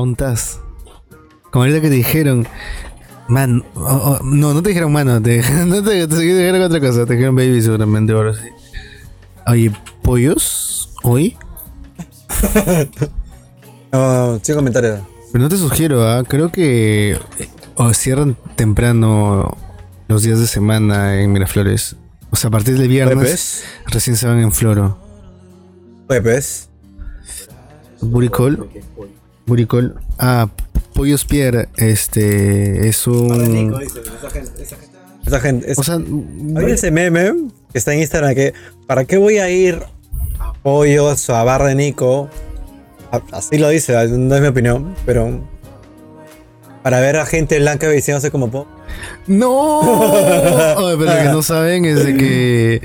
¿Ontas? Como ahorita que te dijeron, man, oh, oh, no, no te dijeron mano, te, no te, te dijeron otra cosa, te dijeron baby seguramente ahora sí. Oye, ¿pollos? ¿Hoy? No, sin comentarios. Pero no te sugiero, ¿ah? creo que o cierran temprano los días de semana en Miraflores. O sea, a partir del viernes recién se van en Floro. Jueves. Buricol. Buricol. Ah, Pollos Pierre, este es un... Esa gente. es- O sea, Hay ese meme que está en Instagram que ¿para qué voy a ir a pollos o a bar de Nico? Así lo dice, no es mi opinión, pero para ver a gente blanca vistiéndose como po. ¡No! Ay, pero lo que no saben es de que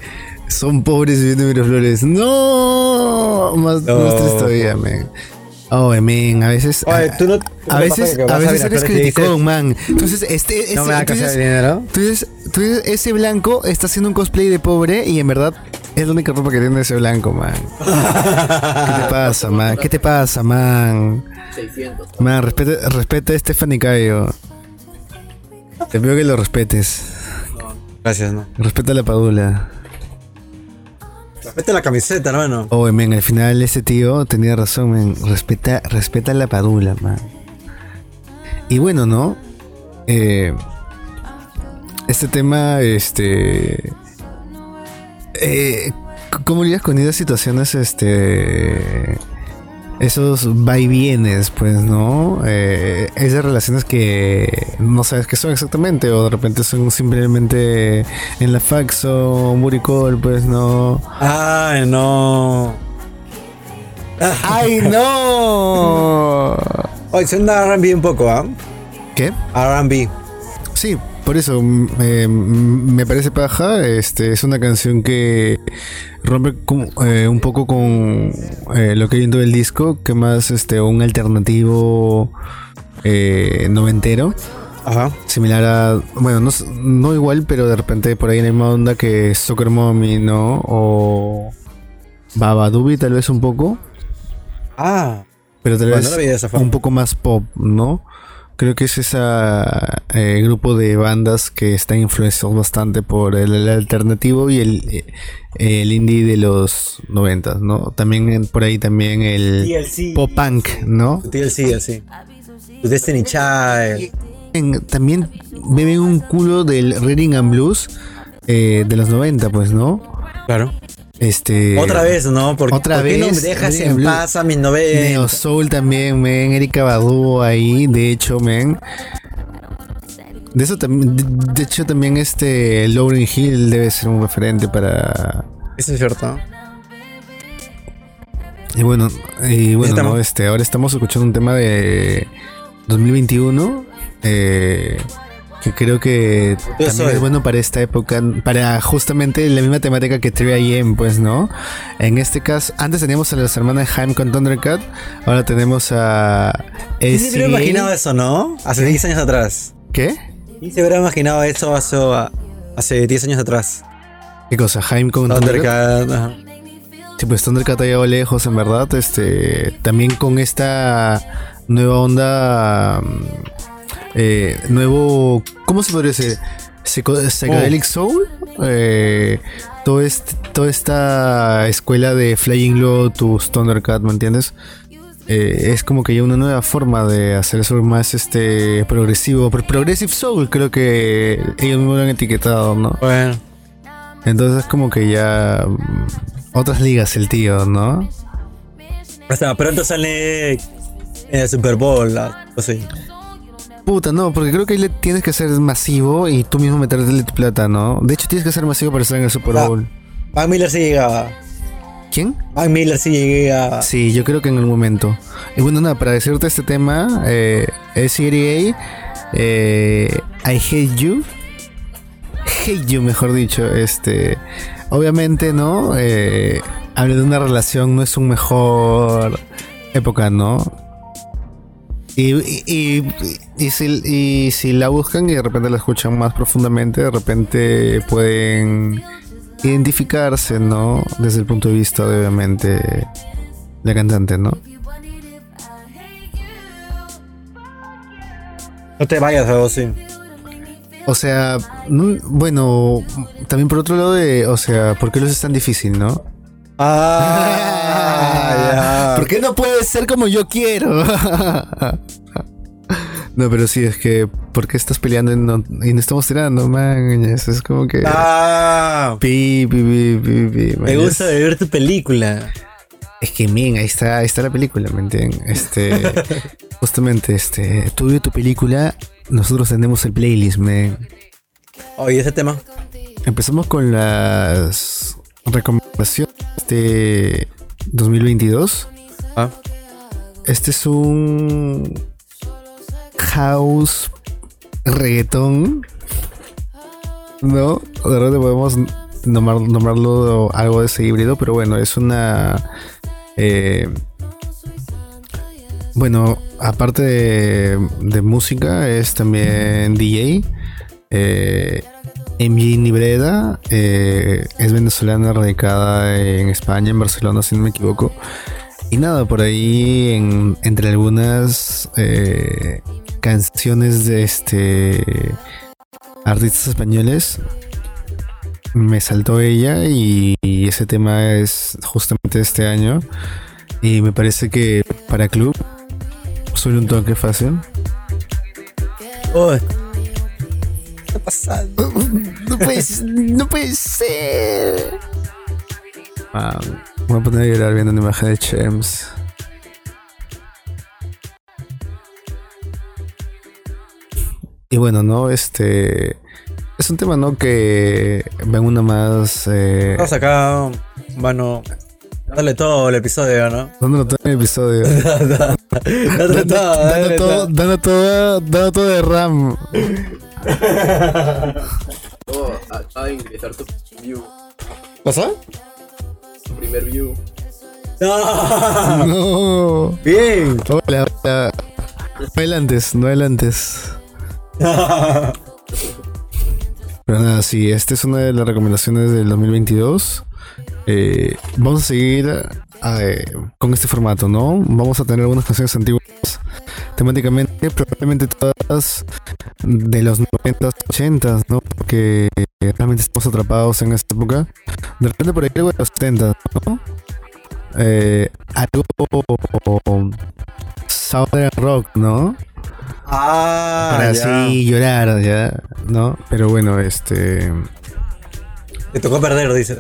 son pobres viviendo en Miraflores. ¡No! Más, No. más triste todavía, man. Oh, men, a veces... Oye, tú no- a ¿qué te pasa veces, a veces eres criticón, man. Entonces, este, ese, No me de dinero. tú dices- tú dices, ese blanco está haciendo un cosplay de pobre y en verdad es la única ropa que tiene ese blanco, man. ¿Qué te pasa, man? ¿Qué te pasa, man? 600. Man, respeta, respeta a Stephanie Cayo. Te pido que lo respetes. Gracias, no. Respeta a la Padula. Vete la camiseta, hermano. Oh, men, al final ese tío tenía razón, men. Respeta, respeta la Padula, man. Y bueno, ¿no? Eh, este tema, este... Eh, ¿Cómo lidias con esas situaciones, este... Esos va y vienes, pues, ¿no? Eh, esas relaciones que no sabes qué son exactamente, o de repente son simplemente en la fax o un buricol, pues, ¿no? Ay, no. ¡Ay, no! Oye, suena RB un poco, ¿ah? ¿Qué? RB. Sí, por eso eh, me parece paja. Este es una canción que rompe con- eh, un poco con eh, lo que hay en todo el disco, que más este un alternativo noventero, Ajá. similar a bueno no, no igual, pero de repente por ahí en la misma onda que Soccer Mommy, ¿no? O Babadoobie tal vez un poco. Ah. pero tal Bueno, vez no un poco más pop, ¿no? Creo que es ese grupo de bandas que están influenciados bastante por el, el alternativo y el, eh, el indie de los 90, ¿no? También por ahí también el pop punk, ¿no? TLC, así. Tu Destiny Child. En- también beben un culo del Reading and Blues eh, de los 90, pues, ¿no? Claro. Este Otra vez, ¿no? Porque, otra ¿por qué no me dejas en paz a mis novelas? Neo Soul también, men. Erika Badu ahí, de hecho, men. De eso también, de, de hecho también este Lauren Hill debe ser un referente para. Eso es cierto. Y bueno, y bueno, ¿no? Este, ahora estamos escuchando un tema de 2021. eh, que creo que Yo también soy. es bueno para esta época, para justamente la misma temática que 3AM, pues, ¿no? En este caso, antes teníamos a las hermanas Haim con Thundercat, ahora tenemos a ¿Quién se hubiera imaginado eso, no? Hace 10 años atrás. ¿Qué? ¿Quién se hubiera imaginado eso hace, hace 10 años atrás? ¿Qué cosa? Jaime con Thundercat. Thundercat. Sí, pues Thundercat ha llegado lejos, en verdad. Este, también con esta nueva onda, eh, nuevo, ¿cómo se podría decir? Psychedelic Soul. Eh, todo este, toda esta escuela de Flying Lotus, Thundercat, ¿me entiendes? Eh, es como que ya una nueva forma de hacer eso más este progresivo. Pro- Progressive Soul, creo que ellos mismos lo han etiquetado, ¿no? Bueno. Entonces es como que ya otras ligas el tío, ¿no? Hasta pronto sale en el Super Bowl. la- o sí. Puta, no, porque creo que ahí le tienes que ser masivo y tú mismo meterle tu plata, ¿no? De hecho tienes que ser masivo para estar en el Super. Bowl. Mac Miller sí llegaba. ¿Quién? Mac Miller sí llegaba. Sí, yo creo que en el momento. Y bueno, nada, para decirte este tema, eh, SCRA, eh, I Hate You. Hate You, mejor dicho. Este, obviamente, ¿no? Eh, habla de una relación, no es un mejor época, ¿no? Y, y, y- si, y si la buscan y de repente la escuchan más profundamente, de repente pueden identificarse, ¿no? Desde el punto de vista de, obviamente, la cantante, ¿no? No te vayas, así. O sea, no- bueno, también por otro lado de, o sea, ¿por qué los es tan difícil, no? Ah. ¿Por qué no puede ser como yo quiero? no, pero sí, es que, ¿por qué estás peleando y no, y no estamos tirando, man? Es como que... Ah, Pi, pi, pi, pi, me man. gusta ver tu película. Es que, men, ahí está, ahí está la película, ¿me entienden? Este, justamente, este, tú y tu película, nosotros tenemos el playlist, men. Oye, ese tema. Empezamos con las recomendaciones de 2022. Ah. Este es un house reggaetón. ¿No? De repente podemos nomar- nombrarlo algo de ese híbrido, pero bueno, es una. eh, bueno, aparte de, de música, es también DJ. Eh, MJ Nibreda eh, es venezolana radicada en España, en Barcelona, si no me equivoco. Y nada, por ahí, en- entre algunas eh, canciones de este artistas españoles, me saltó ella y, ese tema es justamente este año. Y me parece que para club suele un toque fácil. Uy. ¿Qué está pasando? No puede, no puede ser. Ah, voy a poner a llorar viendo una imagen de Chems. Y bueno, ¿no? Este. Es un tema, ¿no? Que ven una más. Eh, Vamos acá, mano. Dale todo el episodio, ¿no? dándolo todo el episodio. Dando, todo. dando todo, dando todo de RAM. Oh, acaba de ingresar tu view, ¿Pasó? tu primer view. No. No. Bien. Hola, hola. No adelantes, no adelantes. Pero nada, sí, esta es una de las recomendaciones del 2022. Eh, vamos a seguir eh, con este formato, ¿no? Vamos a tener algunas canciones antiguas temáticamente, probablemente todas de los 90s, 80s, ¿no? Porque realmente estamos atrapados en esta época. De repente por ahí algo de los 70s, ¿no? Eh, algo Southern Rock, ¿no? Ah, Para ya. así llorar, ¿ya? ¿No? Pero bueno, este... Te tocó perder, dices.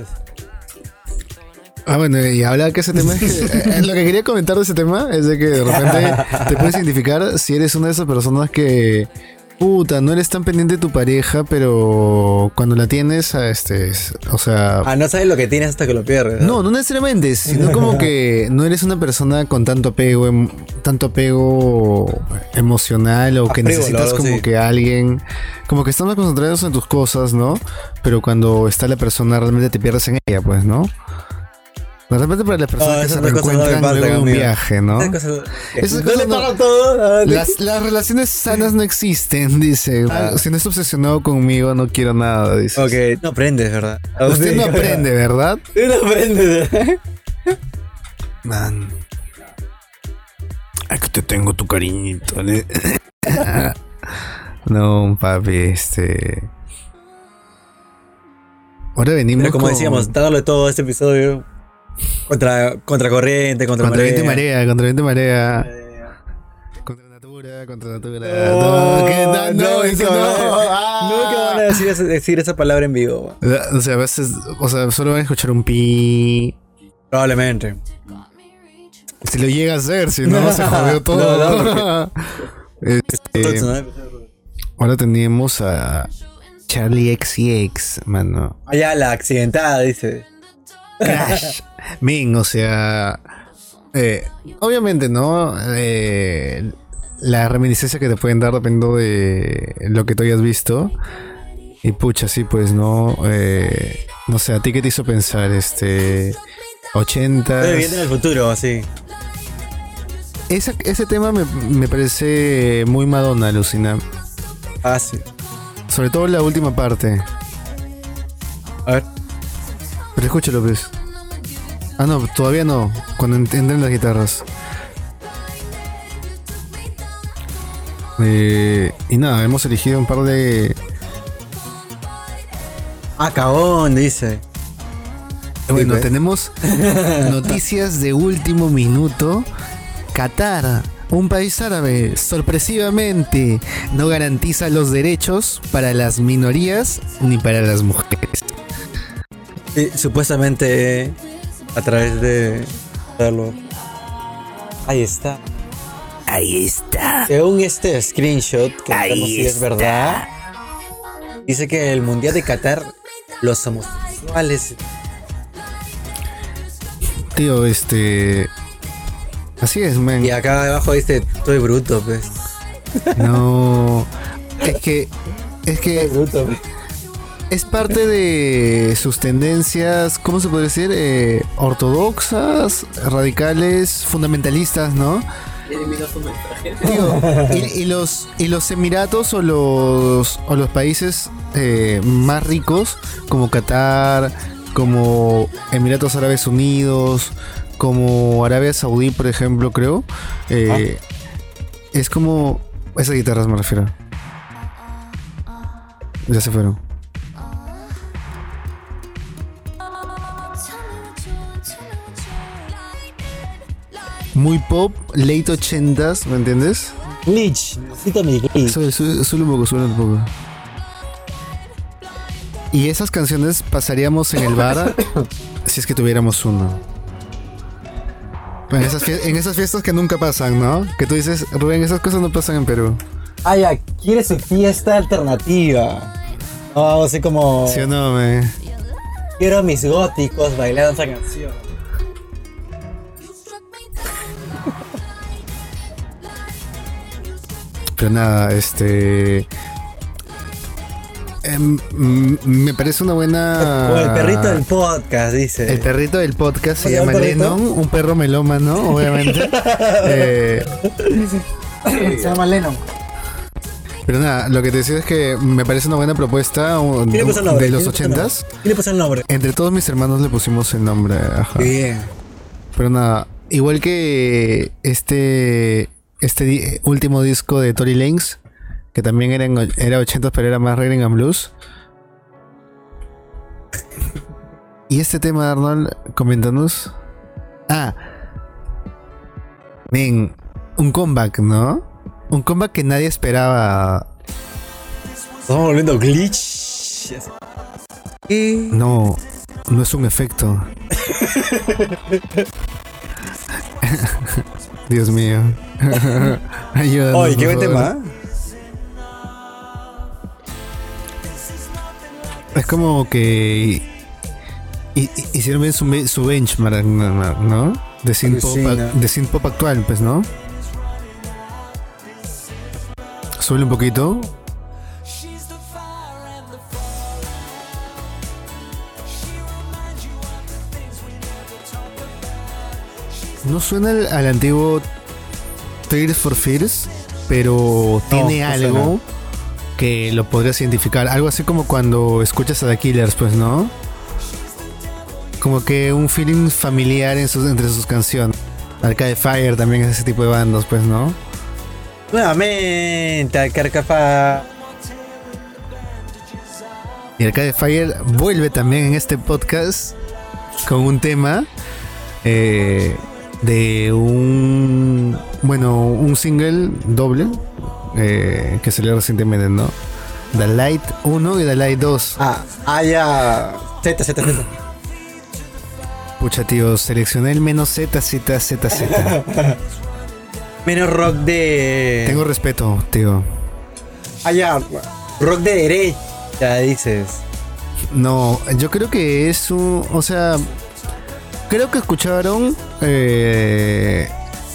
Ah, bueno, y habla que ese tema es que, eh, lo que quería comentar de ese tema es de que de repente te puedes identificar si eres una de esas personas que puta, no eres tan pendiente de tu pareja, pero cuando la tienes, ah, este, es- o sea, Ah, no sabes lo que tienes hasta que lo pierdes. no, no necesariamente, sino como que no eres una persona con tanto apego, em- tanto apego emocional o que Apego, necesitas como que alguien, como que estás más concentrados en tus cosas, ¿no? Pero cuando está la persona realmente te pierdes en ella, pues, ¿no? De repente para las personas No, que se no reencuentran pasan, luego de un amigo. viaje, ¿no? Esas cosas- Esas no cosas no- todo. ah, Las, las relaciones sanas no existen, dice. Si no estás obsesionado conmigo, no quiero nada, dice. Ok, no aprendes, ¿verdad? Usted Sí. no aprende, ¿verdad? Usted no aprendes. Man. Aquí te tengo tu cariñito. ¿eh? no, papi, este. Ahora venimos. Pero como con- decíamos, dándole todo este episodio contra, contra corriente, contra, Contra marea. marea, contra viento y marea. Contra natura, contra natura. No, No. No, eso nunca no. van a- Nunca van a Ah. decir, esa- decir esa palabra en vivo. O sea, a veces, o sea, solo van a escuchar un pi. Probablemente. Si lo llega a hacer, si no, se jodió todo. Este, ahora tenemos a Charlie XCX, mano. Allá la accidentada, dice. Crash. Men, o sea. eh, obviamente, ¿no? Eh, la reminiscencia que te pueden dar dependiendo de lo que tú hayas visto. Y pucha, sí, pues, ¿no? Eh, no sé, ¿a ti qué te hizo pensar? Este. 80. Estoy viviendo en el futuro, así. Esa- ese tema me, me parece muy Madonna, alucina. Ah, sí. Sobre todo la última parte. A ver. Pero escúchalo, pues. Ah, no, todavía no. Cuando ent- entren las guitarras. Eh, y nada, hemos elegido un par de. Ah, cagón, dice. Bueno, pues. tenemos noticias de último minuto. Qatar, un país árabe, sorpresivamente no garantiza los derechos para las minorías ni para las mujeres. Sí, supuestamente a través de verlo. Ahí está. Ahí está. Según este screenshot, que no sabemos si es verdad, dice que el Mundial de Qatar, los homosexuales. Tío, este. Así es, man. Y acá abajo dice, estoy bruto, pues. No. Es que. Es que Bruto, pues. Es parte de sus tendencias, ¿cómo se puede decir? Eh, ortodoxas, radicales, fundamentalistas, ¿no? Tío, y, y los, y los Emiratos o los, o los países eh, más ricos, como Qatar, como Emiratos Árabes Unidos, como Arabia Saudí, por ejemplo, creo, eh, es como... Esas guitarras me refiero. Ya se fueron. Muy pop, late 80s, ¿me entiendes? Glitch, necesito mi glitch. Sube, sube, sube un poco, sube un poco. Y esas canciones pasaríamos en el bar si es que tuviéramos uno. En esas, fie- en esas fiestas que nunca pasan, ¿no? Que tú dices, Rubén, esas cosas no pasan en Perú. Ah, ya, quiere su fiesta alternativa. No, así como. ¿Sí o no, me? Quiero a mis góticos bailando esa canción. Pero nada, este. em, me parece una buena. O el perrito del podcast, dice. El perrito del podcast se llama. Lennon, un perro melómano, obviamente. Eh, Se llama Lennon. pero nada, lo que te decía es que me parece una buena propuesta un- ¿Quién le puso el nombre? de los ochentas. ¿Quién le puso el nombre? Entre todos mis hermanos le pusimos el nombre, ajá. Bien. Pero nada, igual que este este último disco de Tory Lanez, que también era, en, era 80 pero era más Rhythm and Blues. y este tema, Arnold, coméntanos. Ah, ven, un comeback, ¿no? Un comeback que nadie esperaba. Estamos volviendo glitch. No, no es un efecto. Dios mío. Ayúdanos. Oye, qué buen tema. Es como que hi- hi- hicieron bien su, su benchmark, ¿no? De synth pop, de synth pop actual, pues, ¿no? Sube un poquito. No suena al, al antiguo Tears for Fears, pero tiene no algo suena. que lo podrías identificar. Algo así como cuando escuchas a The Killers, pues, ¿no? Como que un feeling familiar en sus, entre sus canciones. Arcade Fire también es ese tipo de bandas, pues, ¿no? Nuevamente, al Carcapa. Y Arcade Fire vuelve también en este podcast con un tema eh, de un, bueno, un single doble eh, que salió recientemente, ¿no? The Light 1 y The Light 2. Ah, ah, ya. Z, Z, Z. Pucha, tío, seleccioné el menos Z, Z, Z, Z. Menos rock de. Tengo respeto, tío. Ah, ya. Rock de derecha, dices. No, yo creo que es un. O sea, creo que escucharon eh,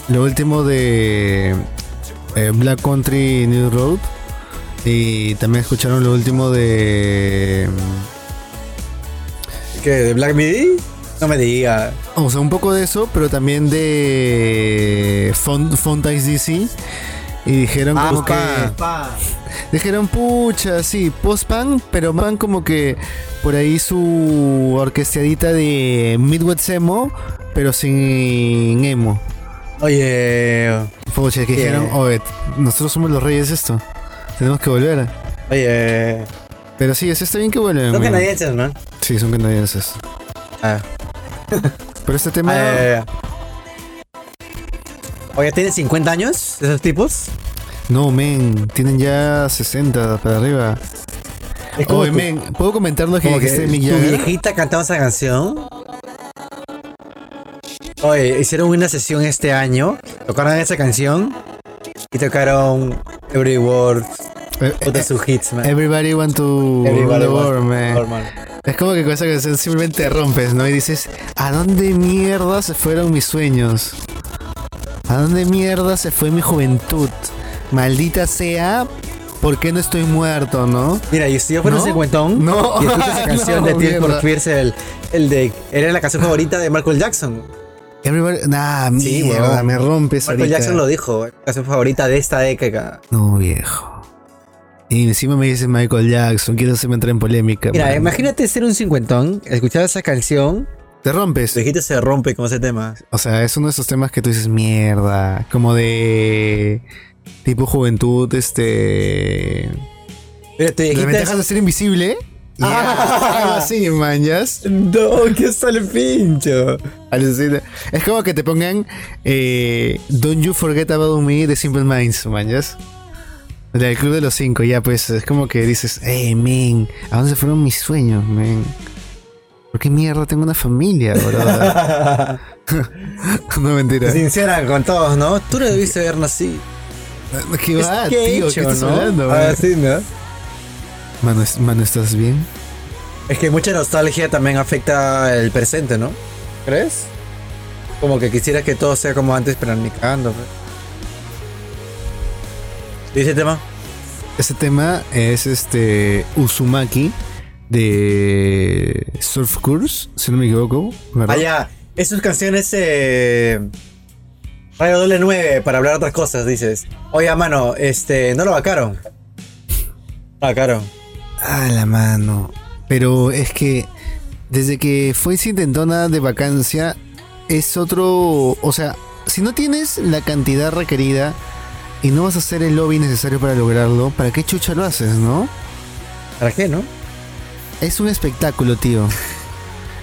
lo último de eh, Black Country New Road. Y también escucharon lo último de. ¿Qué? ¿De Black Midi? No me diga. O sea, un poco de eso, pero también de Font, Fontaine DC. Y dijeron Ah, como que. pa. Dijeron, pucha, sí, post-punk, pero van como que por ahí su orquestadita de Midwest Emo, pero sin emo. Oye, Pucha, que dijeron, oye, nosotros somos los reyes de esto. Tenemos que volver. oye. Pero sí, eso está bien que vuelven. Son canadienses, ¿no? Sí, son canadienses. Ah. Pero este tema... Eh, Oye, ¿tienen 50 años esos tipos? No, men, tienen ya 60 para arriba. Es como Oye, que- men, ¿puedo comentar lo que Como que tu Mick Jagger? viejita cantaba esa canción. Oye, hicieron una sesión este año, tocaron esa canción y tocaron Every Word, Eh, eh, sus hits, man. Everybody want to Everybody the wants world, to man. Es como que con esa canción simplemente rompes, ¿no? Y dices, ¿a dónde mierda se fueron mis sueños? ¿A dónde mierda se fue mi juventud? Maldita sea, ¿por qué no estoy muerto, no? Mira, y si yo fuera ¿No? un cincuentón No. y escucho esa canción No, de Tears for. Fears, el, el de. Era la canción favorita de Michael Jackson. Everybody, nah, Sí, mierda, me rompes Michael ahorita. Jackson lo dijo, la canción favorita de esta década. No, viejo. Y encima me dices Michael Jackson, quiero hacerme entrar en polémica. Mira, man. imagínate ser un cincuentón, escuchar esa canción, Te rompes. viejita se rompe con ese tema. O sea, es uno de esos temas que tú dices, mierda, como de tipo juventud, este... Mira, tu ¿La ventaja de ser invisible? Ya, algo así, man, ya. No, que el pincho. Alucina. Es como que te pongan eh, Don't You Forget About Me de Simple Minds, man, ya. Del Club de los Cinco, ya, pues es como que dices, hey, men, ¿a dónde se fueron mis sueños, men? ¿Por qué mierda tengo una familia, bro? no, mentira. Sincera con todos, ¿no? Tú no debiste haber nacido. ¿Qué va, ¿Qué tío? hecho, ¿Qué estás no? hablando, Ah, man? sí, ¿no? Mano, mano, ¿estás bien? Es que mucha nostalgia también afecta el presente, ¿no? ¿Crees? Como que quisieras que todo sea como antes, pero ni cagando. pues. ¿Dice el tema? Este tema es este Uzumaki de Surf Course, si no me equivoco, ¿verdad? Ah, ya. Es sus canciones eh, Radio Doble 9 para hablar otras cosas, dices. Oye, mano, este, no lo vacaron. Lo vacaron. Ah, la mano. Pero es que desde que fue intentona de vacancia es otro, o sea, si no tienes la cantidad requerida y no vas a hacer el lobby necesario para lograrlo, ¿para qué chucha lo haces, no? ¿Para qué, no? Es un espectáculo, tío.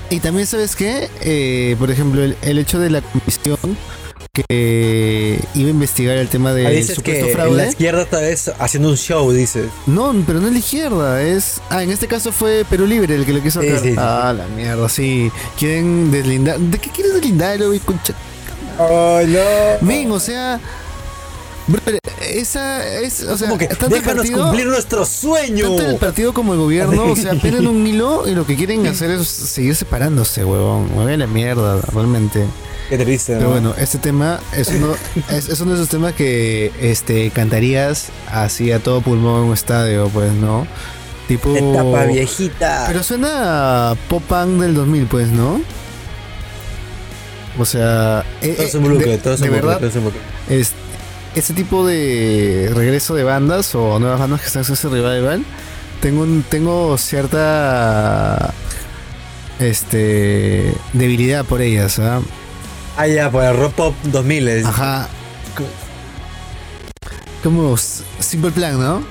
Y también, ¿sabes qué? Eh, por ejemplo, el, el hecho de la comisión que iba a investigar el tema del dices supuesto fraude. la izquierda está vez haciendo un show, dices. No, pero no es la izquierda, es... Ah, en este caso fue Perú Libre el que lo quiso sí, sí. Ah, la mierda, sí. Quieren deslindar... ¿De qué quieres deslindar, concha? ¡Oh, no! O sea... esa es... O sea, que tanto el déjanos partido- cumplir nuestro sueño. Tanto el partido como el gobierno, o sea, tienen un hilo y lo que quieren hacer es seguir separándose, huevón. Mueve la mierda, realmente. Qué triste, ¿no? Pero bueno, este tema es uno, es, es uno de esos temas que este cantarías así a todo pulmón en un estadio, pues, ¿no? Tipo. Etapa viejita. Pero suena pop punk del 2000, pues, ¿no? O sea, eh, todo es eh, un bloque, de, todo es de un bloque, verdad, todo es un bloque. es, ese tipo de regreso de bandas o nuevas bandas que están haciendo ese revival, tengo un, tengo cierta este debilidad por ellas, ¿ah? Ah, ya, el Rock Pop 2000. es- Ajá. Como Simple Plan, ¿no?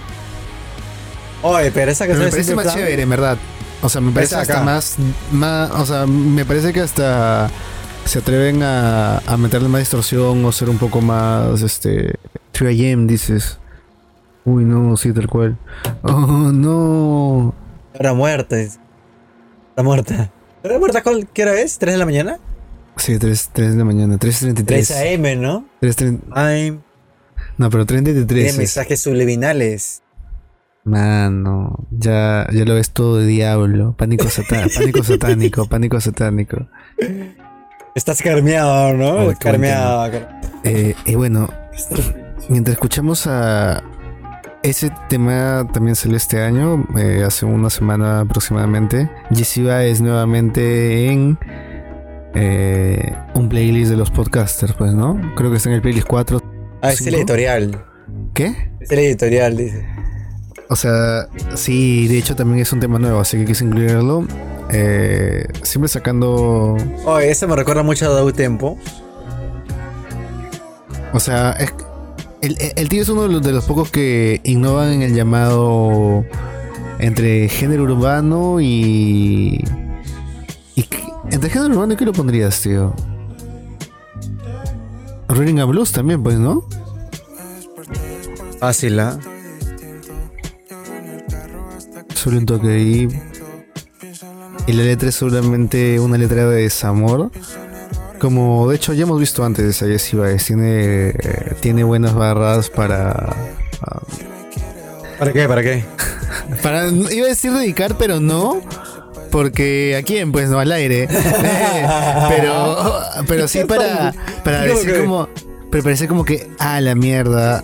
Oye, pero esa Pero canción me es parece más Plan. chévere, en verdad. O sea, me parece hasta acá. más, más. O sea, me parece que hasta se atreven a, a meterle más distorsión o ser un poco más. Este. 3am, dices. Uy, no, sí, tal cual. Oh, no. Ahora muerta. es- Está muerta. ¿Está muerta con qué hora es? ¿3 de la mañana? Sí, 3, 3 de la mañana, 3.33. 3 a.m., ¿no? 3.30 Ay, no, pero 33. tiene es- mensajes subliminales. Mano, ya, ya lo ves todo de diablo. Pánico, sata- pánico satánico, pánico satánico. Estás carmeado, ¿no? Qué carmeado. Eh, y bueno, mientras escuchamos a ese tema también salió este año, eh, hace una semana aproximadamente. Yeshiva es nuevamente en eh, un playlist de los podcasters, pues, ¿no? Creo que está en el playlist 4. Ah, es el editorial. ¿Qué? Es el editorial, dice. O sea, sí, de hecho también es un tema nuevo, así que quise incluirlo. Eh, siempre sacando. Oye, eso me recuerda mucho a Dau Tempo. O sea, es, el, el tío es uno de los, de los pocos que innovan en el llamado entre género urbano y. entre género urbano qué lo pondrías, tío. Running a Blues también, pues, ¿no? Fácil, ¿ah? Solo un toque ahí. Y la letra es seguramente una letra de desamor. Como de hecho ya hemos visto antes a Jesse Baez. Tiene, tiene buenas barras para. ah, ¿Para qué? ¿Para qué? para iba a decir dedicar, pero no. Porque a quién, pues no al aire. Pero, pero sí para, para ¿Cómo decir que? como. Pero parece como que, ah, la mierda.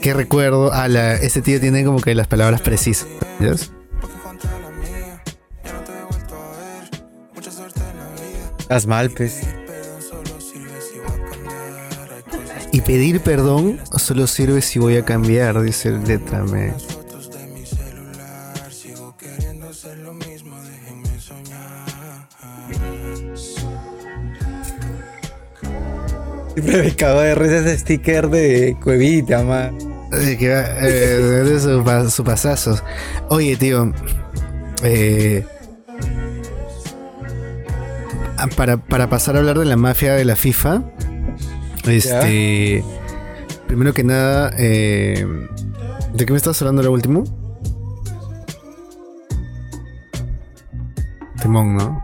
Qué recuerdo. Ah, la, este tío tiene como que las palabras precisas. ¿sabes? Estás mal, pues. Y pedir perdón solo sirve si voy a cambiar, dice el letra me. Cago de risa ese sticker de cuevita, man. Así que eh, de su, pa- su pasazos. Oye, tío. eh, ah, para, para pasar a hablar de la mafia de la FIFA. Este. Primero que nada. eh, ¿De qué me estás hablando lo último? Timón, ¿no?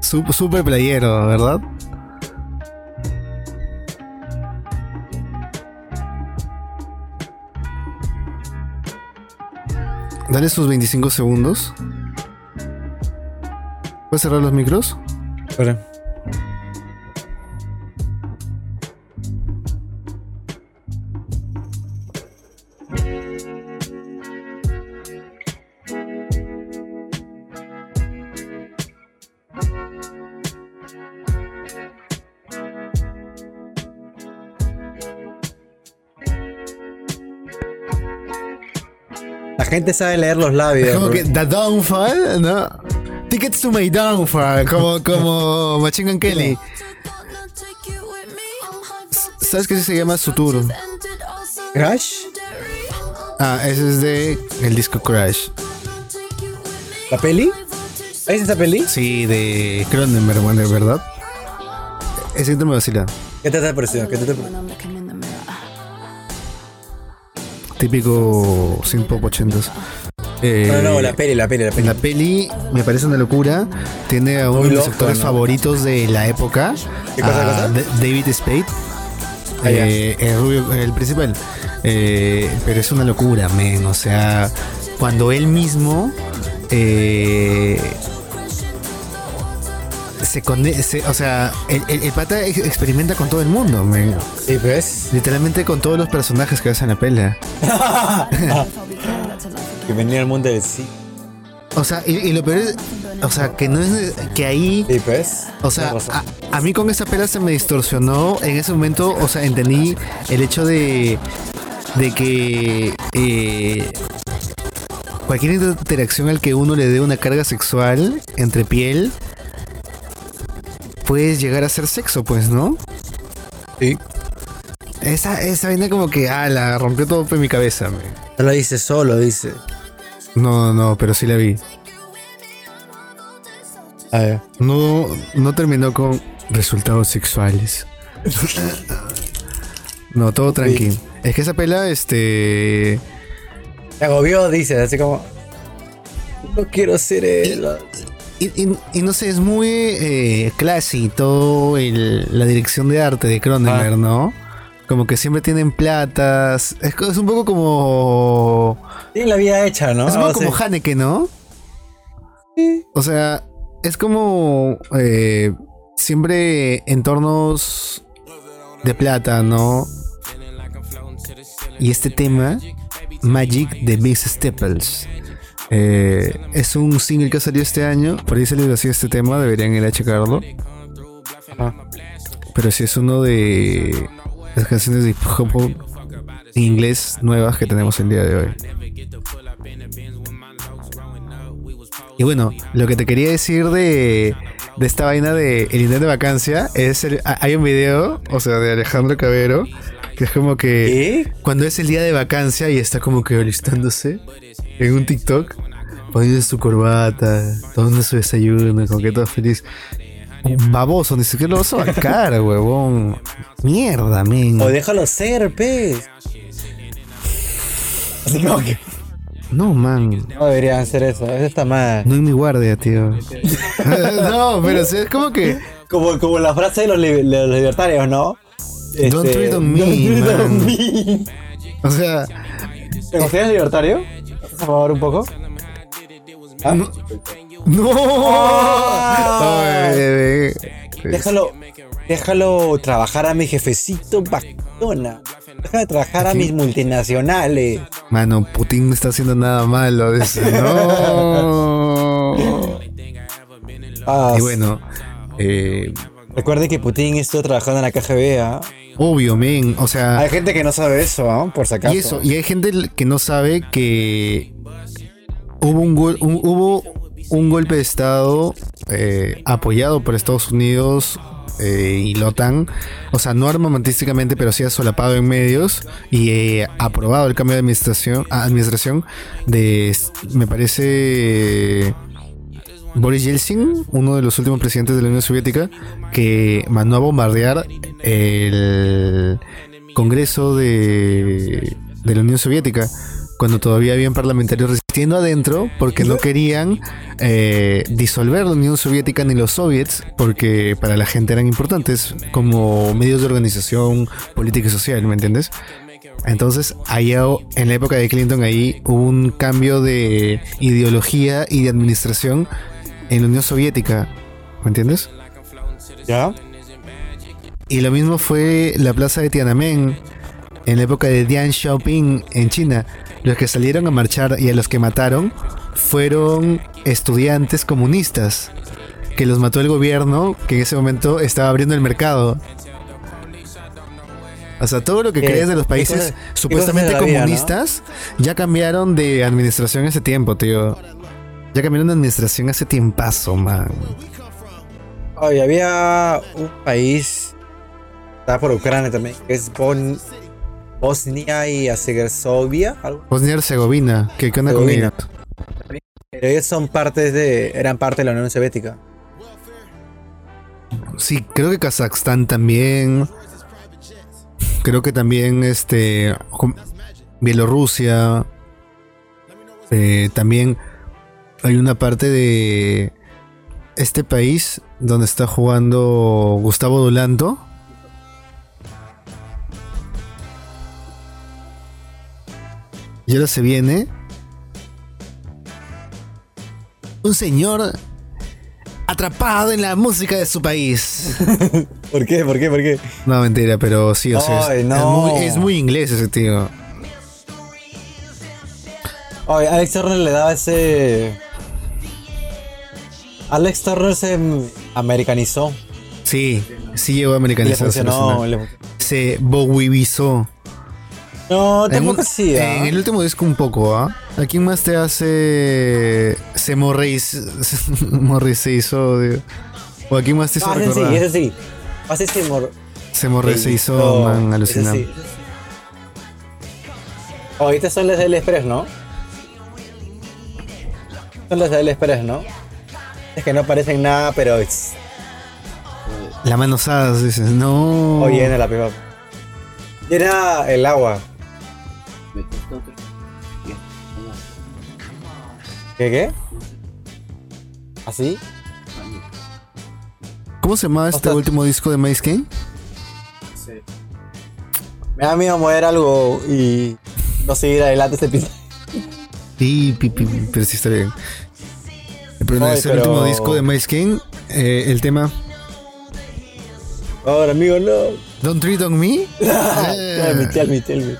Sup- Super playero, ¿verdad? Dale sus 25 segundos. ¿Puedes cerrar los micros? Espera. Gente sabe leer los labios. Como que The Downfall, ¿no? Tickets to my Downfall, como, como Machine Gun Kelly. ¿Sabes qué se llama su tour? ¿Crash? Ah, ese es de el disco Crash. ¿La peli? ¿Es esa peli? Sí, de Cronenberg, ¿verdad? Ese intro me vacila. ¿Qué te ha parecido? ¿Qué te ha parecido? Típico synth pop 80s. Eh, No, no, la peli, la peli, la peli. La peli me parece una locura. Tiene a uno de mis loco, actores ¿no? favoritos de la época. ¿Qué cosa, cosa? David Spade. Ah. Eh, el, rubio- el principal. Eh, pero es una locura, men. O sea, cuando él mismo. eh, se, conde- se- o sea, el, el- el pata ex- experimenta con todo el mundo, men. Sí, pues. Literalmente con todos los personajes que hacen la pelea. Que venía al mundo del sí. O sea, y, y lo peor es, o sea, que no es que ahí Sí, pues. O sea, a, a mí con esa pela se me distorsionó en ese momento, o sea, entendí el hecho de, de que eh, cualquier interacción al que uno le dé una carga sexual entre piel, puedes llegar a ser sexo, pues, ¿no? Sí. Esa, esa vaina como que, ah, la rompió todo en mi cabeza. me. No lo dice solo, dice. No, no, pero sí la vi. A ver. No, no terminó con resultados sexuales. no, todo tranqui. Es que esa pela, este. Se agobió, dice, así como. No quiero ser él. Y, y- y no sé, es muy eh, classy todo el- la dirección de arte de Cronenberg, Ah. ¿no? Como que siempre tienen platas. Es, co- es un poco como. Tiene la vida hecha, ¿no? es un poco como sea, Haneke, ¿no? O sea, es como. eh, siempre entornos de plata, ¿no? Y este tema, Magic de Miss Staples. Eh, es un single que ha salido este año. Por ahí salió así este tema, deberían ir a checarlo. Ajá. Pero sí es uno de las canciones de hip hop en inglés nuevas que tenemos el día de hoy. Y bueno, lo que te quería decir de, de esta vaina de el internet de vacancia es el- ha- hay un video, o sea, de Alejandro Cabero, que es como que ¿Qué? cuando es el día de vacancia y está como que alistándose en un TikTok, poniendo su corbata, tomando su desayuno, como que todo feliz. Un baboso, ni siquiera lo vas a bancar, huevón. Mierda, men. O déjalo ser, pez. Así como que No, man. no deberían hacer eso. Eso está mal. No en mi guardia, tío. no, pero es como que. Como, como la frase de los, li- de los libertarios, ¿no? Don't Este, treat on me, Don't treat on me. O sea, ¿Te consideras libertario? ¿Estás a favor un poco? ¿Ah? ¡No! Ay, bebé. Déjalo, déjalo trabajar a mi jefecito Bactona. Déjame trabajar a mis multinacionales. Mano, Putin no está haciendo nada malo. dice, No. Ah, Y bueno, eh, Recuerde que Putin estuvo trabajando en la KGB, ¿ah? obvio, men. O sea, Hay gente que no sabe eso, ¿ah? Por si acaso. y eso, y hay gente que no sabe que hubo un, gol- un- hubo un golpe de Estado eh, apoyado por Estados Unidos eh, y la OTAN, o sea, no armamentísticamente, pero sí ha solapado en medios y eh, aprobado el cambio de administración, administración de, me parece, Boris Yeltsin, uno de los últimos presidentes de la Unión Soviética, que mandó a bombardear el Congreso de, de la Unión Soviética cuando todavía habían parlamentarios resistiendo adentro porque no querían eh, disolver la Unión Soviética ni los soviets porque para la gente eran importantes como medios de organización política y social, ¿me entiendes? Entonces, allá en la época de Clinton ahí hubo un cambio de ideología y de administración en la Unión Soviética, ¿me entiendes? ¿Ya? Y lo mismo fue la plaza de Tiananmen en la época de Deng Xiaoping en China. Los que salieron a marchar y a los que mataron fueron estudiantes comunistas que los mató el gobierno que en ese momento estaba abriendo el mercado. O sea, todo lo que ¿Qué? crees de los ¿Qué países supuestamente no? comunistas ya cambiaron de administración hace tiempo, tío. Ya cambiaron de administración hace tiempazo, man. Oye, había un país, está por Ucrania también, que es Bon- Bosnia y Herzegovina. Bosnia y Herzegovina, ¿qué, qué onda con ellos? Pero ellos son partes de, eran parte de la Unión Soviética. Sí, creo que Kazajstán también. Creo que también este Bielorrusia. Eh, también hay una parte de este país donde está jugando Gustavo Dolanto. Y ahora se viene un señor atrapado en la música de su país. ¿Por qué? ¿Por qué? ¿Por qué? No, mentira, pero sí, o sea, es, Ay, es no. muy, es muy inglés ese tío. Oye, Alex Turner le daba ese. Alex Turner se americanizó. Sí, sí llegó a americanizarse. le- Se bowivizó. No, tampoco sí. ¿ah? en el último disco un poco, ¿ah? ¿A quién más te hace... Se morris... morrisizó, digo? ¿O a quién más te hizo Ah, ese recordar? sí, ese sí. Ese mor- Se morrisizó, No, man, ese alucinante. sí, ese sí. Ahorita son las del Express, ¿no? Son las del Express, ¿no? Es que no parecen nada, pero es. La mano osada, dices, no. Oye, en la pipa. Era el agua. Me costó que. Bien, no, ¿Qué qué? ¿Así? ¿Cómo se llama este último disco de Maze King? no sé. Me da miedo mover algo y no seguir adelante este piso. Sí, pi, pi, pi, pero sí está bien. Pero Ay, es el pero- último disco de Maze King. eh, el tema Ahora, amigo, no. Don't Treat on Me Tell me, tell me, tell me.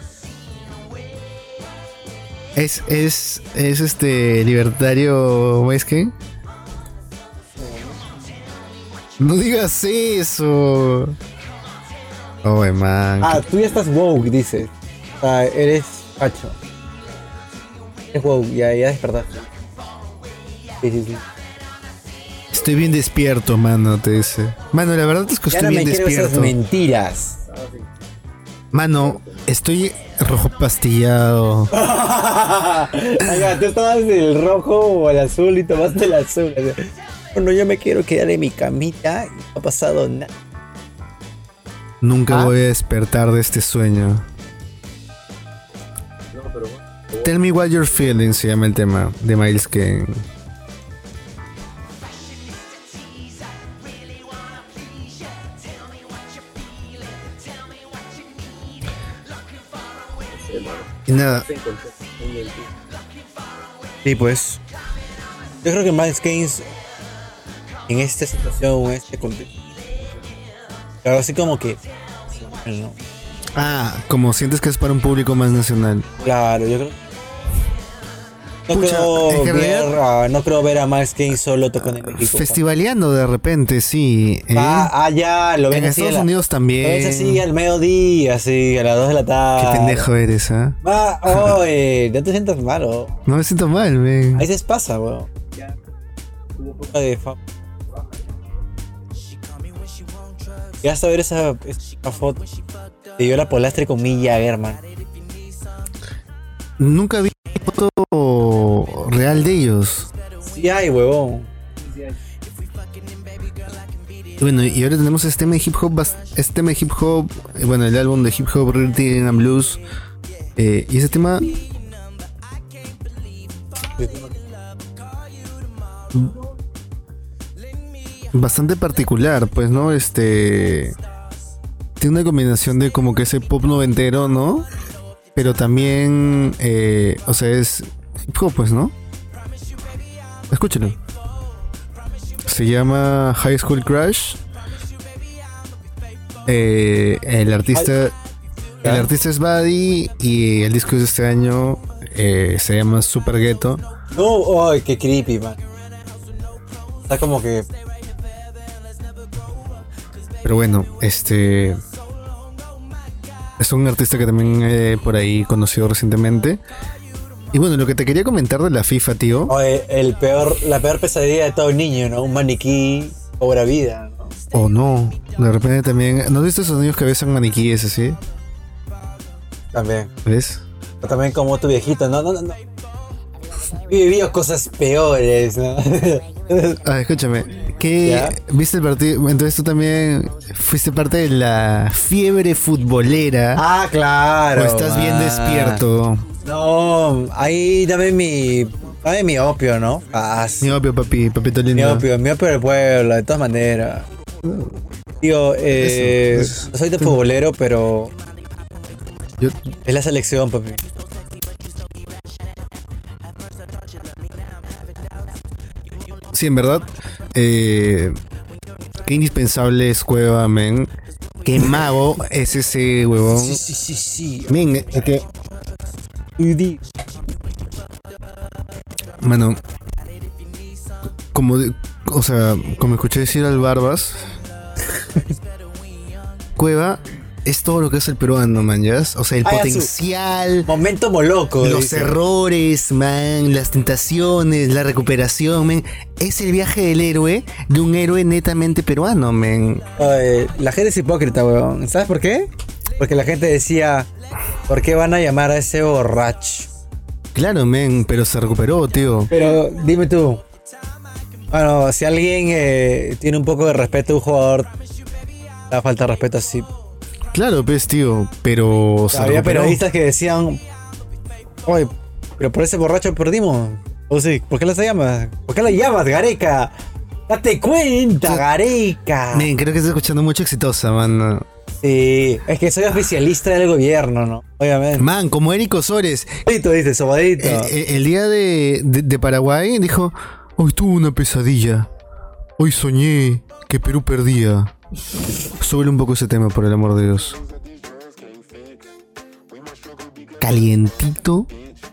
es, es, es este libertario Maze King. No digas eso. Oh, man. Ah, tú ya estás woke, dices. O sea, eres facho. Eres woke, ya, ya despertaste. Sí, sí, sí. Estoy bien despierto, mano, te dice. Mano, la verdad es que Ya estoy no me bien quiero esas despierto. mentiras. Mano, estoy rojo pastillado. Oiga, tú estabas el rojo o el azul y tomaste el azul. Bueno, yo me quiero quedar en mi camita y no ha pasado nada. Nunca ¿Ah? voy a despertar de este sueño. Tell me what you're feeling se llama el tema de Miles Kane. Y nada, Sí, pues. Yo creo que Miles Keynes en esta situación, en este contexto. Claro, así como que. ¿no? ah, como sientes que es para un público más nacional. Claro, yo creo. No, Pucha, creo, es que en ver, a- no creo ver a Miles Keynes solo tocando en México. Festivaleando de repente, sí. ¿eh? Ah, ah, ya, lo ven en así. Estados la- Unidos Lo también. ves así al mediodía, así, a las 2 de la Qué tarde. pendejo eres, ¿ah? Va, oye, no te sientas malo. No me siento mal, men. A veces pasa, weón. Tuvo poca de fama. Ya hasta ver esa, esa foto. Te dio la polastre con Milla hermano. Nunca vi real de ellos. Sí hay, huevón. Bueno, y ahora tenemos este tema de hip hop, este tema de hip hop, eh, bueno, el álbum de hip hop Rhythm and Blues. eh, y ese tema bastante particular, pues, ¿no? Este tiene una combinación de como que ese pop noventero, ¿no? Pero también, eh, o sea, es hip hop, pues, ¿no? Escúchalo. Se llama High School Crash. Eh, el artista, el artista es Buddy y el disco de este año eh, se llama Super Ghetto. No, ay, qué creepy, man. Está como que. Pero bueno, este es un artista que también he por ahí conocido recientemente. Y bueno, lo que te quería comentar de la FIFA, tío. Oye, el peor, la peor pesadilla de todo niño, ¿no? Un maniquí cobra vida, ¿no? O no, de repente también. ¿No has visto esos niños que besan maniquíes así? También. ¿Ves? O también como tu viejito, no, no, no. no. He vivido cosas peores, ¿no? Ah, escúchame, ¿qué ¿Ya? viste el partido? Entonces tú también fuiste parte de la fiebre futbolera. ah, claro. o estás bien despierto. No, ahí dame mi. Dame mi opio, ¿no? Ah, sí. Mi opio, papi, papito Mi lindo. opio, mi opio del pueblo, de todas maneras. Tío, eh, Eso, soy de futbolero, pero Yo- es la selección, papi. sí, en verdad. eh, qué indispensable es Cueva, men. Qué mago es ese huevón. Sí, sí, sí, sí. Men, es que, mano. Como, de- o sea, como escuché decir al Barbas, Cueva es todo lo que es el peruano, man, ¿ya? O sea, el Ay, potencial, Momento moloco. los dice. errores, man, las tentaciones, la recuperación, man. Es el viaje del héroe de un héroe netamente peruano, man. La gente es hipócrita, weón. ¿Sabes por qué? Porque la gente decía, ¿por qué van a llamar a ese borracho? Claro, men, pero se recuperó, tío. Pero dime tú. Bueno, si alguien eh, tiene un poco de respeto a un jugador, da falta de respeto así. Claro, pues, tío, pero se Había recuperó. periodistas que decían, oye, pero por ese borracho perdimos. O sí, ¿por qué la llamas? ¿Por qué la llamas, Gareca? Date cuenta, Gareca. Men, creo que estás escuchando mucho exitosa, man. Sí, es que soy oficialista del gobierno, ¿no? Obviamente. Man, como Eric Osores, Sobadito, dice, sobadito. el, el- día de, de- de Paraguay dijo, hoy tuve una pesadilla. Hoy soñé que Perú perdía. Súbele un poco ese tema, por el amor de Dios. Calientito,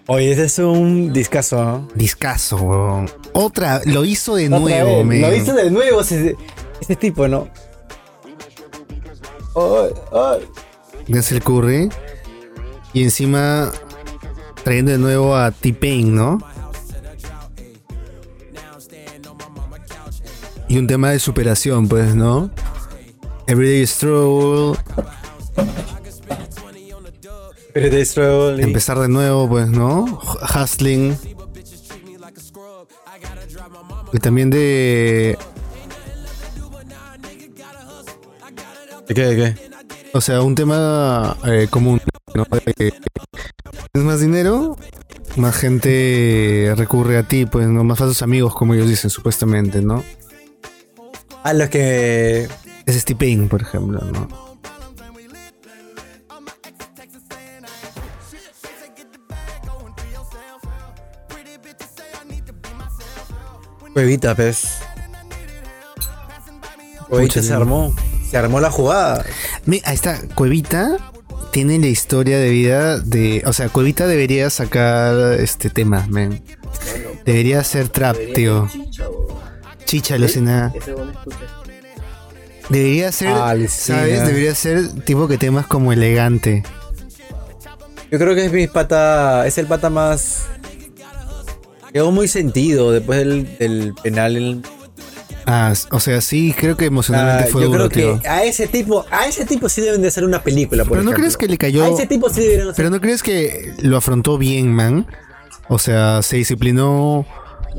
Oye, ese es un discazo, ¿no? discazo, weón. Otra, lo hizo de Otra nuevo, vez, men. Lo hizo de nuevo ese, ese tipo, ¿no? Ay, ay. Denzel Curry. Y encima trayendo de nuevo a T-Pain, ¿no? y un tema de superación, pues, ¿no? Everyday Struggle, Pero de Stroll y- empezar de nuevo, pues, ¿no? Hustling. Y también de. ¿De qué? ¿De qué? O sea, un tema eh, común, ¿no? Que tienes más dinero, más gente recurre a ti, pues, ¿no? Más a sus amigos, como ellos dicen, supuestamente, ¿no? A los que. Es Steve Payne, por ejemplo, ¿no? Cuevita, pues. Cuevita Pucha, se armó. Se armó la jugada. Mi- Ahí está, Cuevita tiene la historia de vida de. O sea, Cuevita debería sacar este tema, men. Debería ser trap, Debería tío. Chicha, o- Chicha, alucina. Ese bueno escucha. Debería ser, Ah. ¿sabes? Debería ser tipo que temas como elegante. Yo creo que es mi pata. Es el pata más. Quedó muy sentido después del, del penal. el- Ah, o sea, sí, creo que emocionalmente Ah, fue yo duro, creo que tío. a ese tipo, a ese tipo sí deben de hacer una película, por Pero no crees que le cayó. A ese tipo sí deberían hacer. Pero no crees que lo afrontó bien, man. O sea, se disciplinó.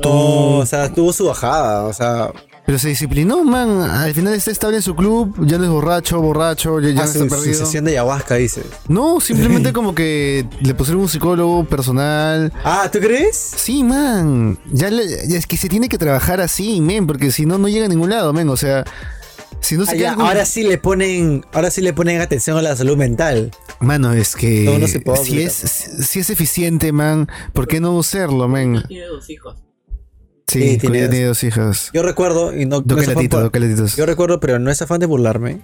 No, o sea, tuvo su bajada, o sea, Pero se disciplinó, man. Al final está estable en su club, ya no es borracho, borracho, ya, ya no está su perdido. sesión de ayahuasca, dice. No, simplemente como que le pusieron un psicólogo personal. Ah, ¿tú crees? Sí, man. Ya, le- ya es que se tiene que trabajar así, men, porque si no, no llega a ningún lado, men. O sea, si no se Ah, ya, ahora sí le ponen, ahora sí le ponen atención a la salud mental. Mano, es que No, no se puede si, es, si es eficiente, man, ¿por qué no usarlo, men? Tiene dos hijos. Sí, tiene, tiene dos hijas. Yo recuerdo, y no, no Dos calatitos, por- yo recuerdo, pero no es afán de burlarme.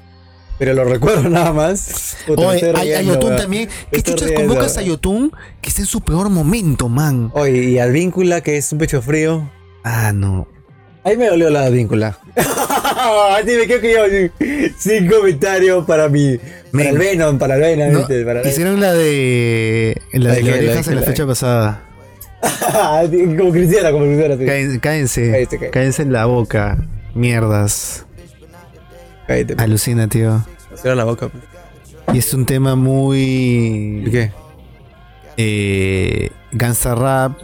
Pero lo recuerdo nada más. Puta, Oye, hay, riendo, Yotun weón. también. ¿Qué chuchas convocas a Yotun que está en su peor momento, man? Oye, y al víncula, que es un pecho frío. Ah, no. Ahí me dolió la víncula. Dime, ¿qué que yo? Sin comentario para mi. Para el Venom, para el Venom. No. Para el hicieron la de. La ¿La de de ¿La de orejas qué? en la ¿La fecha pasada. como Cristiana, como Cristiana, sí. Cáen- Cáense. Cáense en la boca. Mierdas. Cállate, Alucina, tío. cierra la boca. pues. Y es un tema ¿Y muy. qué? Eh, gangsta rap.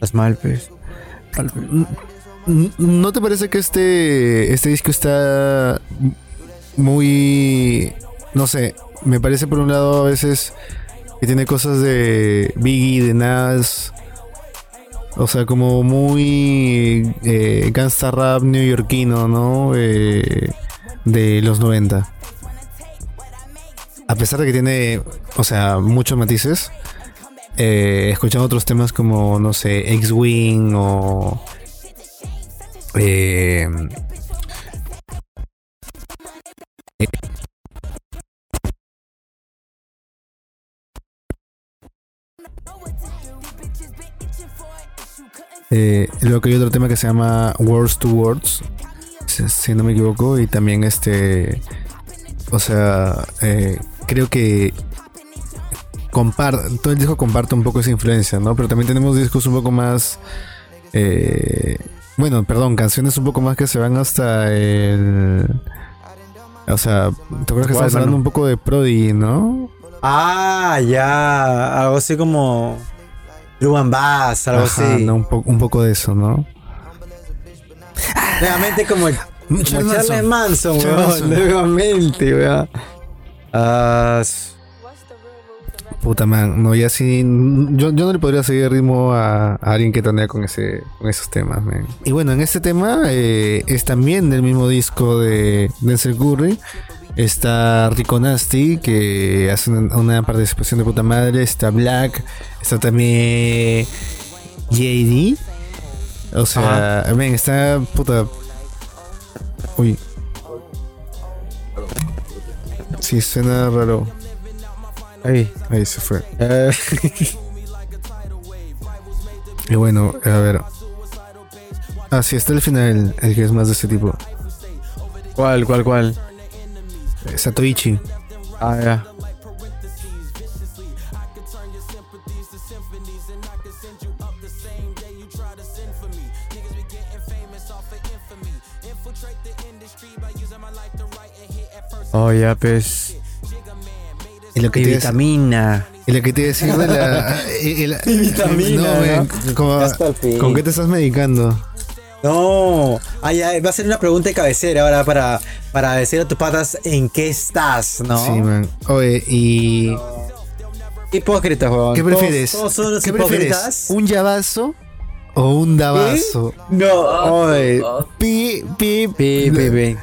Las malpes. ¿No te parece que este, este disco está muy... No sé, me parece por un lado a veces tiene cosas de Biggie, de Nas, o sea, como muy eh, gangsta rap neoyorquino, ¿no? Eh, de los 90. A pesar de que tiene, o sea, muchos matices, eh, escuchando otros temas como, no sé, X-Wing o... Eh, eh, luego que hay otro tema que se llama Words to Words, si, si no me equivoco, y también este, o sea, eh, creo que comparte, todo el disco comparte un poco esa influencia, ¿no? Pero también tenemos discos un poco más, eh, bueno, perdón, canciones un poco más que se van hasta el, o sea, ¿te acuerdas que ¿Cuál, estabas hablando un poco de Prodigy, ¿no? Ah, ya. Algo así como. Ruban Bass, algo Ajá, así. ¿no? un, po- un poco de eso, ¿no? Nuevamente como, el- como Charles Manson, weón. Nuevamente, weón. Ah, s- Puta man, no, ya sí. Yo, yo no le podría seguir el ritmo a, a alguien que tonea con ese con esos temas, man. Y bueno, en este tema eh, es también del mismo disco de Denzel Curry. Está Rico Nasty, que hace una, una participación de puta madre. Está Black. Está también JD. O sea, ven, está puta. Uy. Sí, suena raro. ahí. Ahí se fue. Eh, Y bueno, a ver. Ah, sí, está el final, el que es más de ese tipo. ¿Cuál, cuál, cuál? Satoichi. Ah, ya. Oh, ya, pues. Y lo que Y te vitamina. Y lo que te decir de la. y- y la- vitamina, No, ¿no? como-. ¿Con qué te estás medicando? No. Ah, ya, va a ser una pregunta de cabecera ahora para, para decir a tus patas en qué estás, ¿no? Sí, man. Oye, y. Hipócritas, weón. ¿Qué prefieres? Todos, ¿Qué prefieres? hipócritas. ¿Un llavazo o un davazo? No, oye. Pi, pi, Pi, pi, pi.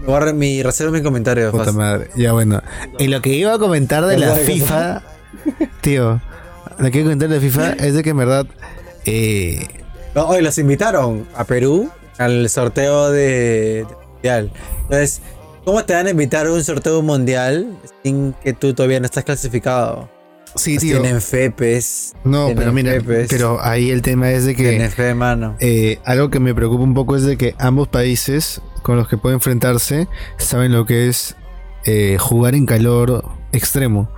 Me voy a re- mi reservo mi comentario. Puta madre. Ya bueno. Y lo que iba a comentar de la Perdón, ¿qué FIFA, tío, lo que iba a comentar de la FIFA es de que en verdad. Eh, No, hoy los invitaron a Perú al sorteo de, de mundial. Entonces, ¿cómo te van a invitar a un sorteo mundial sin que tú todavía no estás clasificado? sí, Pues tío. tienen FEPES. No, tienen pero mira, FEPES, pero ahí el tema es de tienen que fe, mano. eh, algo que me preocupa un poco es de que ambos países con los que puede enfrentarse saben lo que es eh, jugar en calor extremo.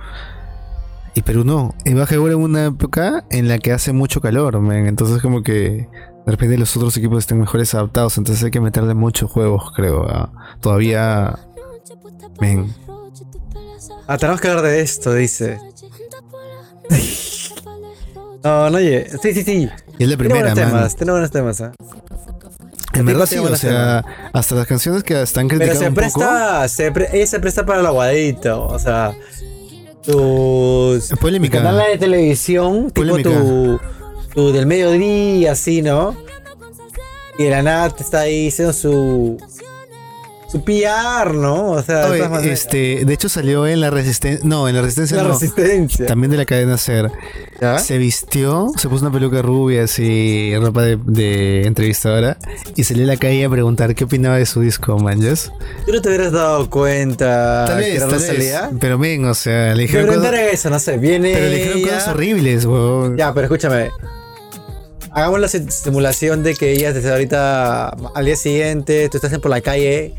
Y Perú no. Y va a jugar en una época en la que hace mucho calor, man. Entonces como que de repente los otros equipos estén mejores adaptados. Entonces hay que meterle muchos juegos, creo. ah. Todavía... Men. Ah, tenemos que hablar de esto, dice. No, no, oye. Sí, sí, sí. Y es la Tiene primera, buenos man. temas, tiene buenos temas, ¿eh? En verdad sí, tiene o buenos sea, hasta las canciones que están Pero criticando se un poco... presta, se pre- ella se presta para el aguadito, o sea, tus Polémica. tu canal de televisión, Polémica. tipo tu, tu del mediodía, así, ¿no? Y de la nada te está ahí haciendo su su PR, ¿no? O sea, Oye, este, de hecho salió en la resistencia... No, en la resistencia la no. resistencia. También de la cadena Ser. ¿Ya? Se vistió, se puso una peluca rubia así, ropa de, de entrevistadora, y salió a la calle a preguntar qué opinaba de su disco, manjas. ¿Tú no te hubieras dado cuenta Tal vez, tal vez. Pero men, o sea, le dijeron Pero cosas, eso, no sé, viene pero le dijeron ella- cosas horribles, weón. Ya, pero escúchame. Hagamos la sim- simulación de que ella desde ahorita al día siguiente, tú estás por la calle,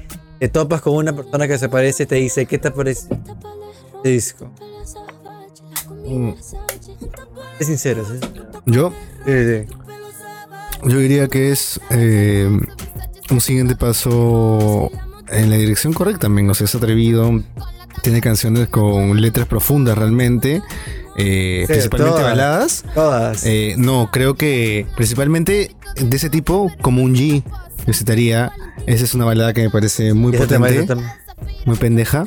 te topas con una persona que se parece y te dice, ¿qué te parece este disco? Mm, Es sincero, ¿sí? Yo, sí. yo diría que es eh, un siguiente paso en la dirección correcta, men. O sea, es atrevido, tiene canciones con letras profundas realmente, eh, Sí, principalmente todas. baladas. Todas. Eh, no, creo que principalmente de ese tipo, como un G, yo citaría. Esa es una balada que me parece muy Ese potente, tema. muy pendeja.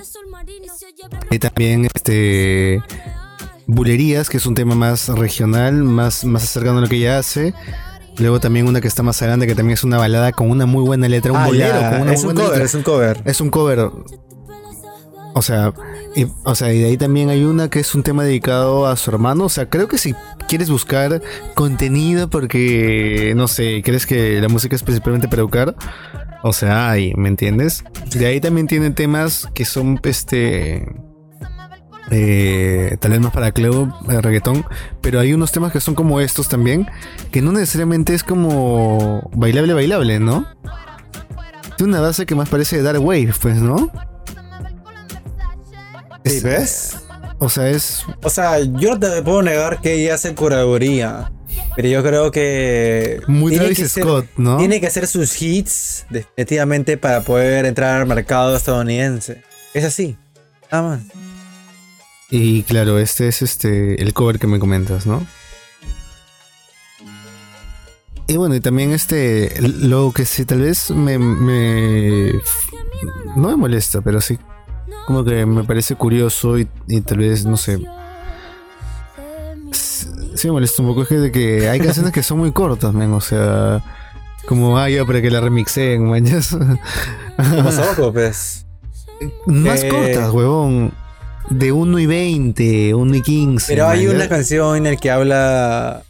Y también este Bulerías, que es un tema más regional, más, más acercando a lo que ella hace. Luego también una que está más grande, que también es una balada con una muy buena letra, un Ah, bolero con una es muy un buena cover, letra. es un cover. Es un cover. O sea, y, o sea, y de ahí también hay una que es un tema dedicado a su hermano. O sea, creo que si quieres buscar contenido porque, no sé, crees que la música es principalmente para educar, o sea, hay, ¿me entiendes? De ahí también tienen temas que son, este, eh, tal vez más para club, eh, reggaetón, pero hay unos temas que son como estos también, que no necesariamente es como bailable, bailable, ¿no? Tiene una base que más parece Dark Wave, pues, ¿no? Sí, Es- ¿ves? O sea, es. O sea, yo no te puedo negar que ella hace curaduría. Pero yo creo que. Muy tiene Travis que ser- Scott, ¿no? Tiene que hacer sus hits definitivamente para poder entrar al mercado estadounidense. Es así. Nada más. Y claro, este es este el cover que me comentas, ¿no? Y bueno, y también este, lo que sí tal vez me, me- no me molesta, pero sí como que me parece curioso y, y tal vez, no sé, sí me molesta un poco, es que, de que hay canciones que son muy cortas, men, o sea, como, ah, ya, para que la remixen, man, Como Soco, pues. Más Eh, cortas, huevón. De 1 y 20, 1 y 15. Pero hay man, una canción en la que habla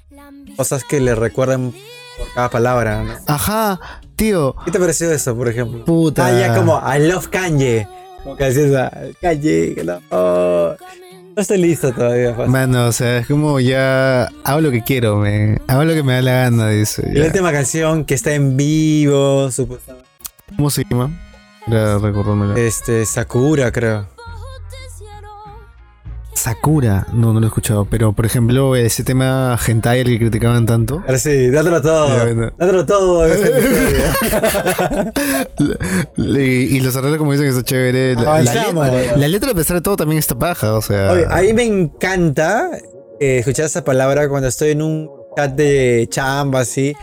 cosas que le recuerdan por cada palabra, ¿no? Ajá, tío. ¿Qué te pareció eso, por ejemplo? Puta. Ah, ya como I love Kanye. Como que Kanye, que no. oh. No estoy listo todavía, fácil. Mano, o sea, es como ya hago lo que quiero, me hago lo que me da la gana, dice. Y ya. la última canción que está en vivo, supuestamente. ¿Cómo se llama? Para recordármela. Este, Sakura, creo. Sakura, no, no lo he escuchado, pero por ejemplo, ese tema hentai el que criticaban tanto. Ahora sí, dátelo todo. Ya, bueno. Dátelo todo. y los arreglos, como dicen, que está chévere. La, la Avanzamos. letra, la letra, a pesar de todo, también está paja, o sea. Oye, a mí me encanta eh, escuchar esa palabra cuando estoy en un chat de chamba, así.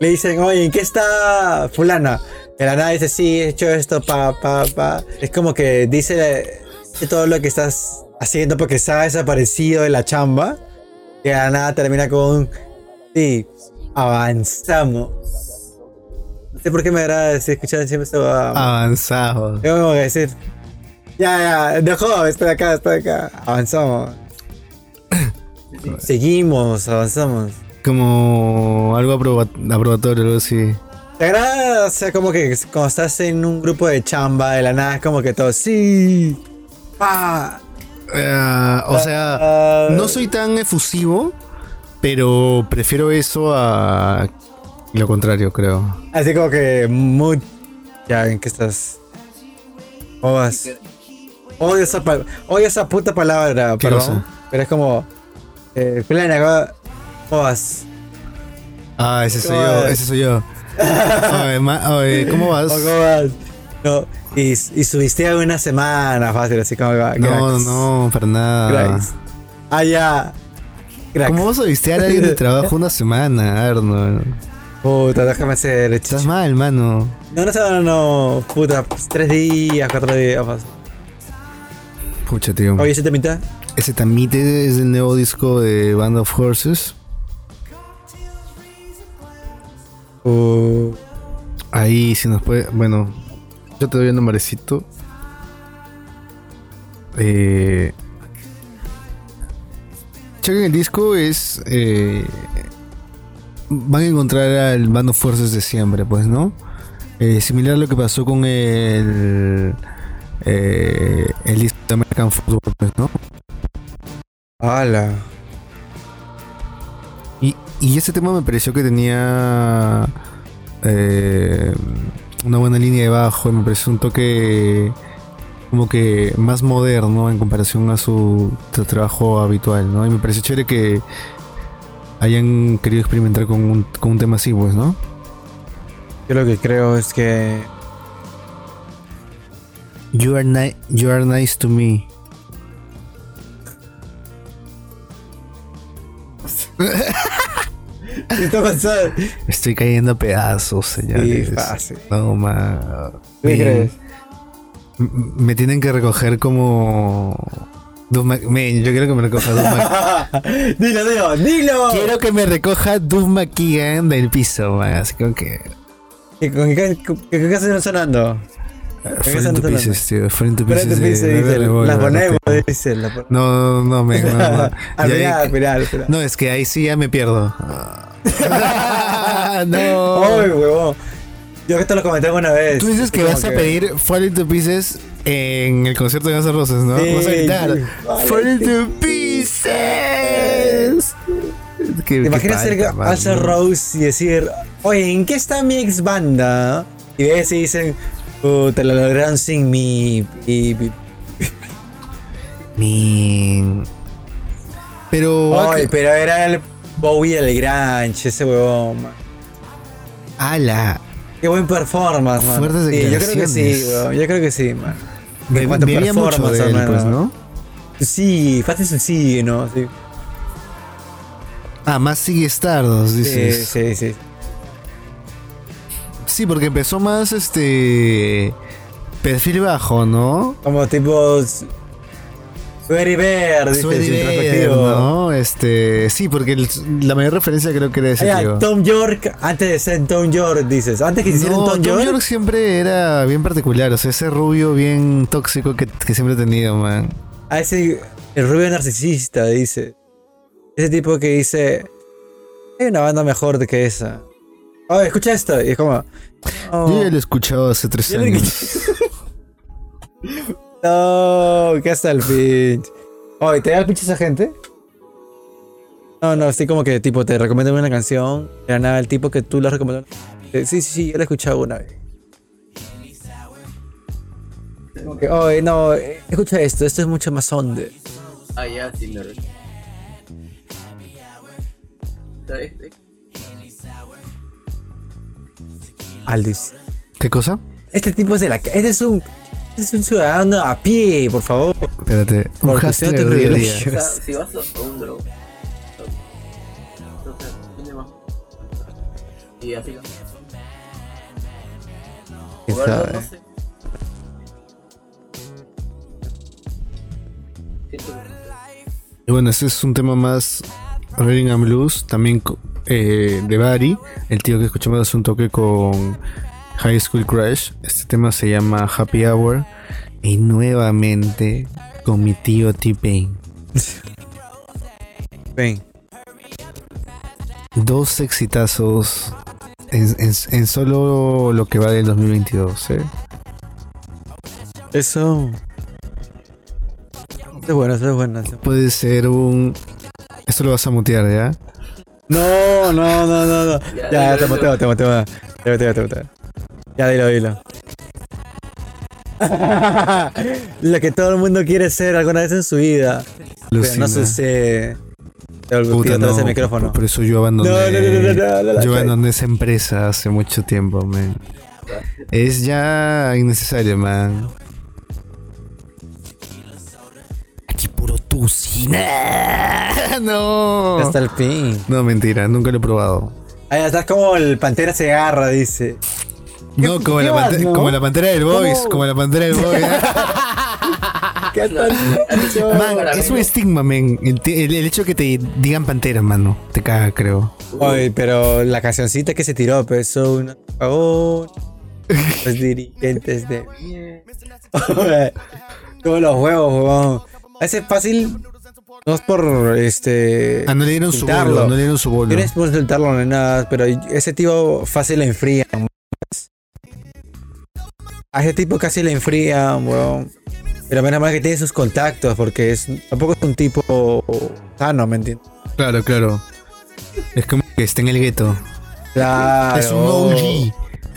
Le dicen, oye, ¿en qué está fulana? De la nada dice, sí, he hecho esto, pa, pa, pa. Es como que dice todo lo que estás haciendo porque está desaparecido de la chamba. Y la nada termina con, sí, avanzamos. No sé por qué me agrada decir, escuchar siempre esto. Ah. Avanzado. Tengo como que decir, ya, ya, dejó, estoy acá, estoy acá. Avanzamos. Seguimos, avanzamos. Como algo aproba- aprobatorio, algo así. ¿Te agrada? O sea, como que cuando estás en un grupo de chamba, de la nada, es como que todo, sí, pa. Ah, o sea, no soy tan efusivo, pero prefiero eso a lo contrario, creo. Así como que muy. Ya, ¿en qué estás? ¿Cómo vas? Odio esa, odio esa puta palabra, ¿Qué perdón. cosa? Pero es como. Eh, plena, ¿cómo- ¿cómo vas? Ah, ese soy ¿Cómo yo, vas? ese soy yo. Oye, ma- oye, ¿cómo vas? ¿O ¿Cómo vas? No, y, y subiste una semana fácil, así como. No, cracks, no, para nada. cracks. Ah, ya. ¿Cómo vas a vistear a alguien de trabajo una semana, Arnold? Puta, déjame ser. Estás mal, mano. No, no, no, no, puta, tres días, cuatro días. fácil. Pucha, tío. Oye, ¿se te mitad? Ese Tamite es el nuevo disco de Band of Horses. Uh, Ahí si nos puede. Bueno, yo te doy un nombrecito. Eh. Chequen el disco, es. eh, van a encontrar al Band of Forces de siempre, pues, ¿no? Eh, similar a lo que pasó con el. eh, el disco de American Football, pues, ¿no? ala. Y, y ese tema me pareció que tenía eh, una buena línea de bajo, y me pareció un toque como que más moderno en comparación a su, su trabajo habitual, ¿no? Y me pareció chévere que hayan querido experimentar con un, con un tema así, pues, ¿no? Yo lo que creo es que. You are, ni- you are nice to me. ¿Qué? Estoy cayendo a pedazos, señores. Sí, fácil. No, ma. ¿Qué Me- crees? M- Me tienen que recoger como. Men, yo quiero que me recoja Mac- dilo, dilo, dilo. Quiero que me recoja Doug McKeegan del piso, man. Así como que. ¿Qué, con qué, qué canción está sonando? Falling to pieces, tío. Falling to pieces. dice, de- de Revolver, las ponemos, dice. la No, no, no, men, no, no. Ahí-. No, es que ahí sí ya me pierdo. no. Ay, huevón. Yo que te lo comenté una vez. Tú dices que vas a pedir Falling to Pieces en el concierto de Guns N' Roses, ¿no? Sí, vas a gritar sí. Falling to Pieces. ¿Te ¿Te imaginas ser Axel Rose y decir, oye, ¿en qué está mi ex banda? Y ves y dicen, te lo lograron sin mi. y- y- Min. Pero. Ay, pero era el Bowie el Grange, ese huevón, man. ala. Qué buen performance, man. Fuertes Sí, yo creo que sí, huevón. Yo creo que sí, man. A bebía mucho de él, pues, ¿no? Sí, fácil sí, ¿no? Sí, Ah, más sigue Stardust, dices. sí. sí. Sí, porque empezó más este. Perfil bajo, ¿no? Como tipo. Very Bear, dice. ¿no? Este. Sí, porque el- la mayor referencia creo que era ese tío. Tom York, antes de ser Tom York, dices. Antes que hicieran No, Tom, Tom York. York siempre era bien particular, o sea, ese rubio bien tóxico que, que siempre he tenido, man. A ese. El rubio narcisista, dice. Ese tipo que dice. Hay una banda mejor que esa. Oh, escucha esto. Y es como. no, Yo ya lo he escuchado hace tres años. no, que hasta el pinche. Oye, ¿te da el pinche esa gente? No, no, así como que tipo te recomiendan una canción. Era nada, el tipo que tú la recomendó. Sí, sí, sí, yo la he escuchado una vez. Como que, oye, no, eh, escucha esto, esto es mucho más onda. Ah, ya, sí, lo recuerdo. Aldis. ¿Qué cosa? Este tipo es de la Este es un. Este es un ciudadano a pie, por favor. Espérate. Un Por cuestión hashtag de día a día. privilegio. O sea, si vas a un drog. Entonces, tiene más. Y así lo. ¿Quién Jugarlo, sabe? Y bueno, ese es un tema más Reading and Blues, también eh, de Barry, el tío que escuchamos hace un toque con High School Crash. Este tema se llama Happy Hour. Y nuevamente con mi tío T-Pain. Ven. Dos exitazos en, en- en solo lo que va del 2022, ¿eh? Eso. Eso es bueno, eso es bueno. Puede ser un... Esto lo vas a mutear, ¿ya? No, no, no, no, no. Ya, Ya, te muteo, te muteo. Te muteo, te muteo. Ya, dilo, dilo. Lo que todo el mundo quiere ser alguna vez en su vida. Pero no sucede. Te Puta, no, el micrófono. Por, por eso yo abandoné. No, no, no, no, no, no, no, yo abandoné esa empresa hace mucho tiempo, man. Es ya innecesario, man. No. Hasta el fin. No, mentira, nunca lo he probado. Ahí estás como el pantera se agarra, dice. No, como la, vas, pante- no? como la pantera del Boys, ¿Cómo? como la pantera del Boys. ¿Qué tal? man, es un estigma, man. El, el- el hecho de que te digan pantera, mano. Te caga, creo. Oye, pero la cancioncita que se tiró, pues son favor. Los dirigentes de. Todos los huevos, huevón. Ese fácil. No es por este. Ah, no le dieron su Insultarlo. bolo, no le dieron su bolo. No es por insultarlo ni nada, pero ese tipo fácil le enfría. A ese tipo casi le enfría, weón. Pero menos mal que tiene sus contactos, porque es tampoco es un tipo sano, ¿me entiendes? Claro, claro. Es como que está en el gueto. Claro. es un OG.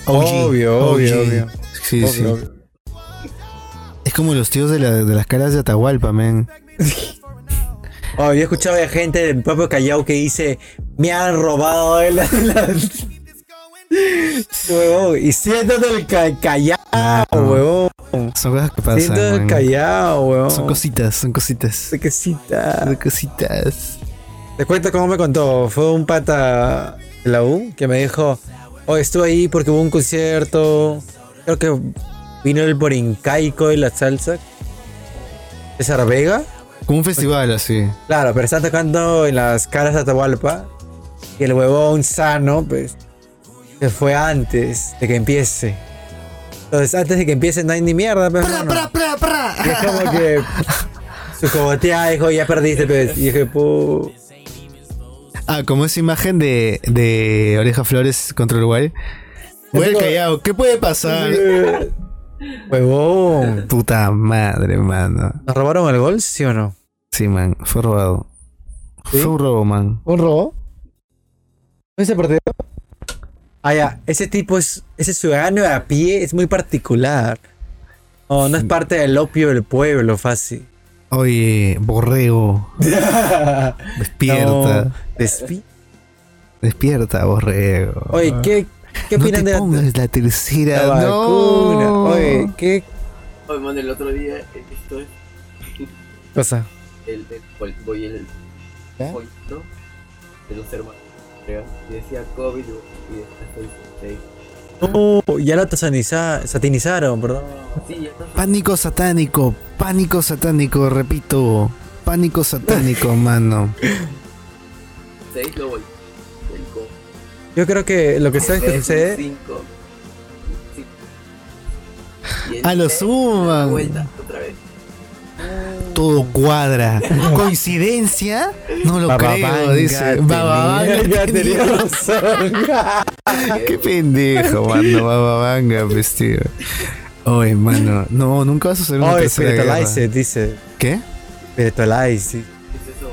OG. Obvio, obvio, obvio. Sí, Obvio, sí. obvio. Como los tíos de, la- de las caras de Atahualpa, man. Oh, yo he escuchado de gente del propio Callao que dice, me han robado las-". Huevón, y siéntate el ca- Callao, huevón. Son cosas que pasan. Siéntate el man. Callao, huevón. Son cositas, son cositas. Qué cosita. Son cositas. Te cuento cómo me contó. Fue un pata de la U que me dijo, oh, estuve ahí porque hubo un concierto. Creo que vino el Borincaico y la salsa. César Vega. Como un festival así. Claro, pero están tocando en las caras de Atahualpa. Y el huevón sano, pues, se fue antes de que empiece. Entonces, antes de que empiece no hay ni mierda, pues, pra, pra, pra. Y es como que su cogoteada dijo, ya perdiste, pues. Y dije, pu... Ah, como esa imagen de, de Oreja Flores contra Uruguay. Voy al callado, ¿qué puede pasar? Huevón. Puta madre, mano. ¿Nos robaron el gol, sí o no? Sí, man, fue robado. ¿Sí? Fue un robo, man. ¿Un robo? ¿Ese partido? Ah, ya. Ese tipo es. Ese ciudadano de a pie es muy particular. No, no es parte del opio del pueblo, fácil. Oye, borrego, despierta. No, despi- Despierta, borrego. Oye, ¿qué, qué no opinan te de la, pongas la tercera. la vacuna? No. Oye, ¿qué Oye, man, el otro día he visto cosa? el, el, el, voy el ¿Ya? pollito de los hermanos. Y decía COVID y después estoy No, ya lo sataniza- satanizaron, perdón. Sí, ya está. Pánico satánico, pánico satánico, repito. Pánico satánico, mano. Seis lo voy. Yo creo que lo que sabes que sucede. cinco. Sí. Ah, lo suman. Vuelta, otra vez. Todo cuadra. ¿Coincidencia? No lo creo, Bababanga dice. Bababanga tenía tenía- razón. Qué pendejo, mano. Bababanga, tío. Oye, mano. No, nunca vas a hacer una Oh, guerra. Spiritualize, dice. ¿Qué? Spiritualize, sí. ¿Qué es eso?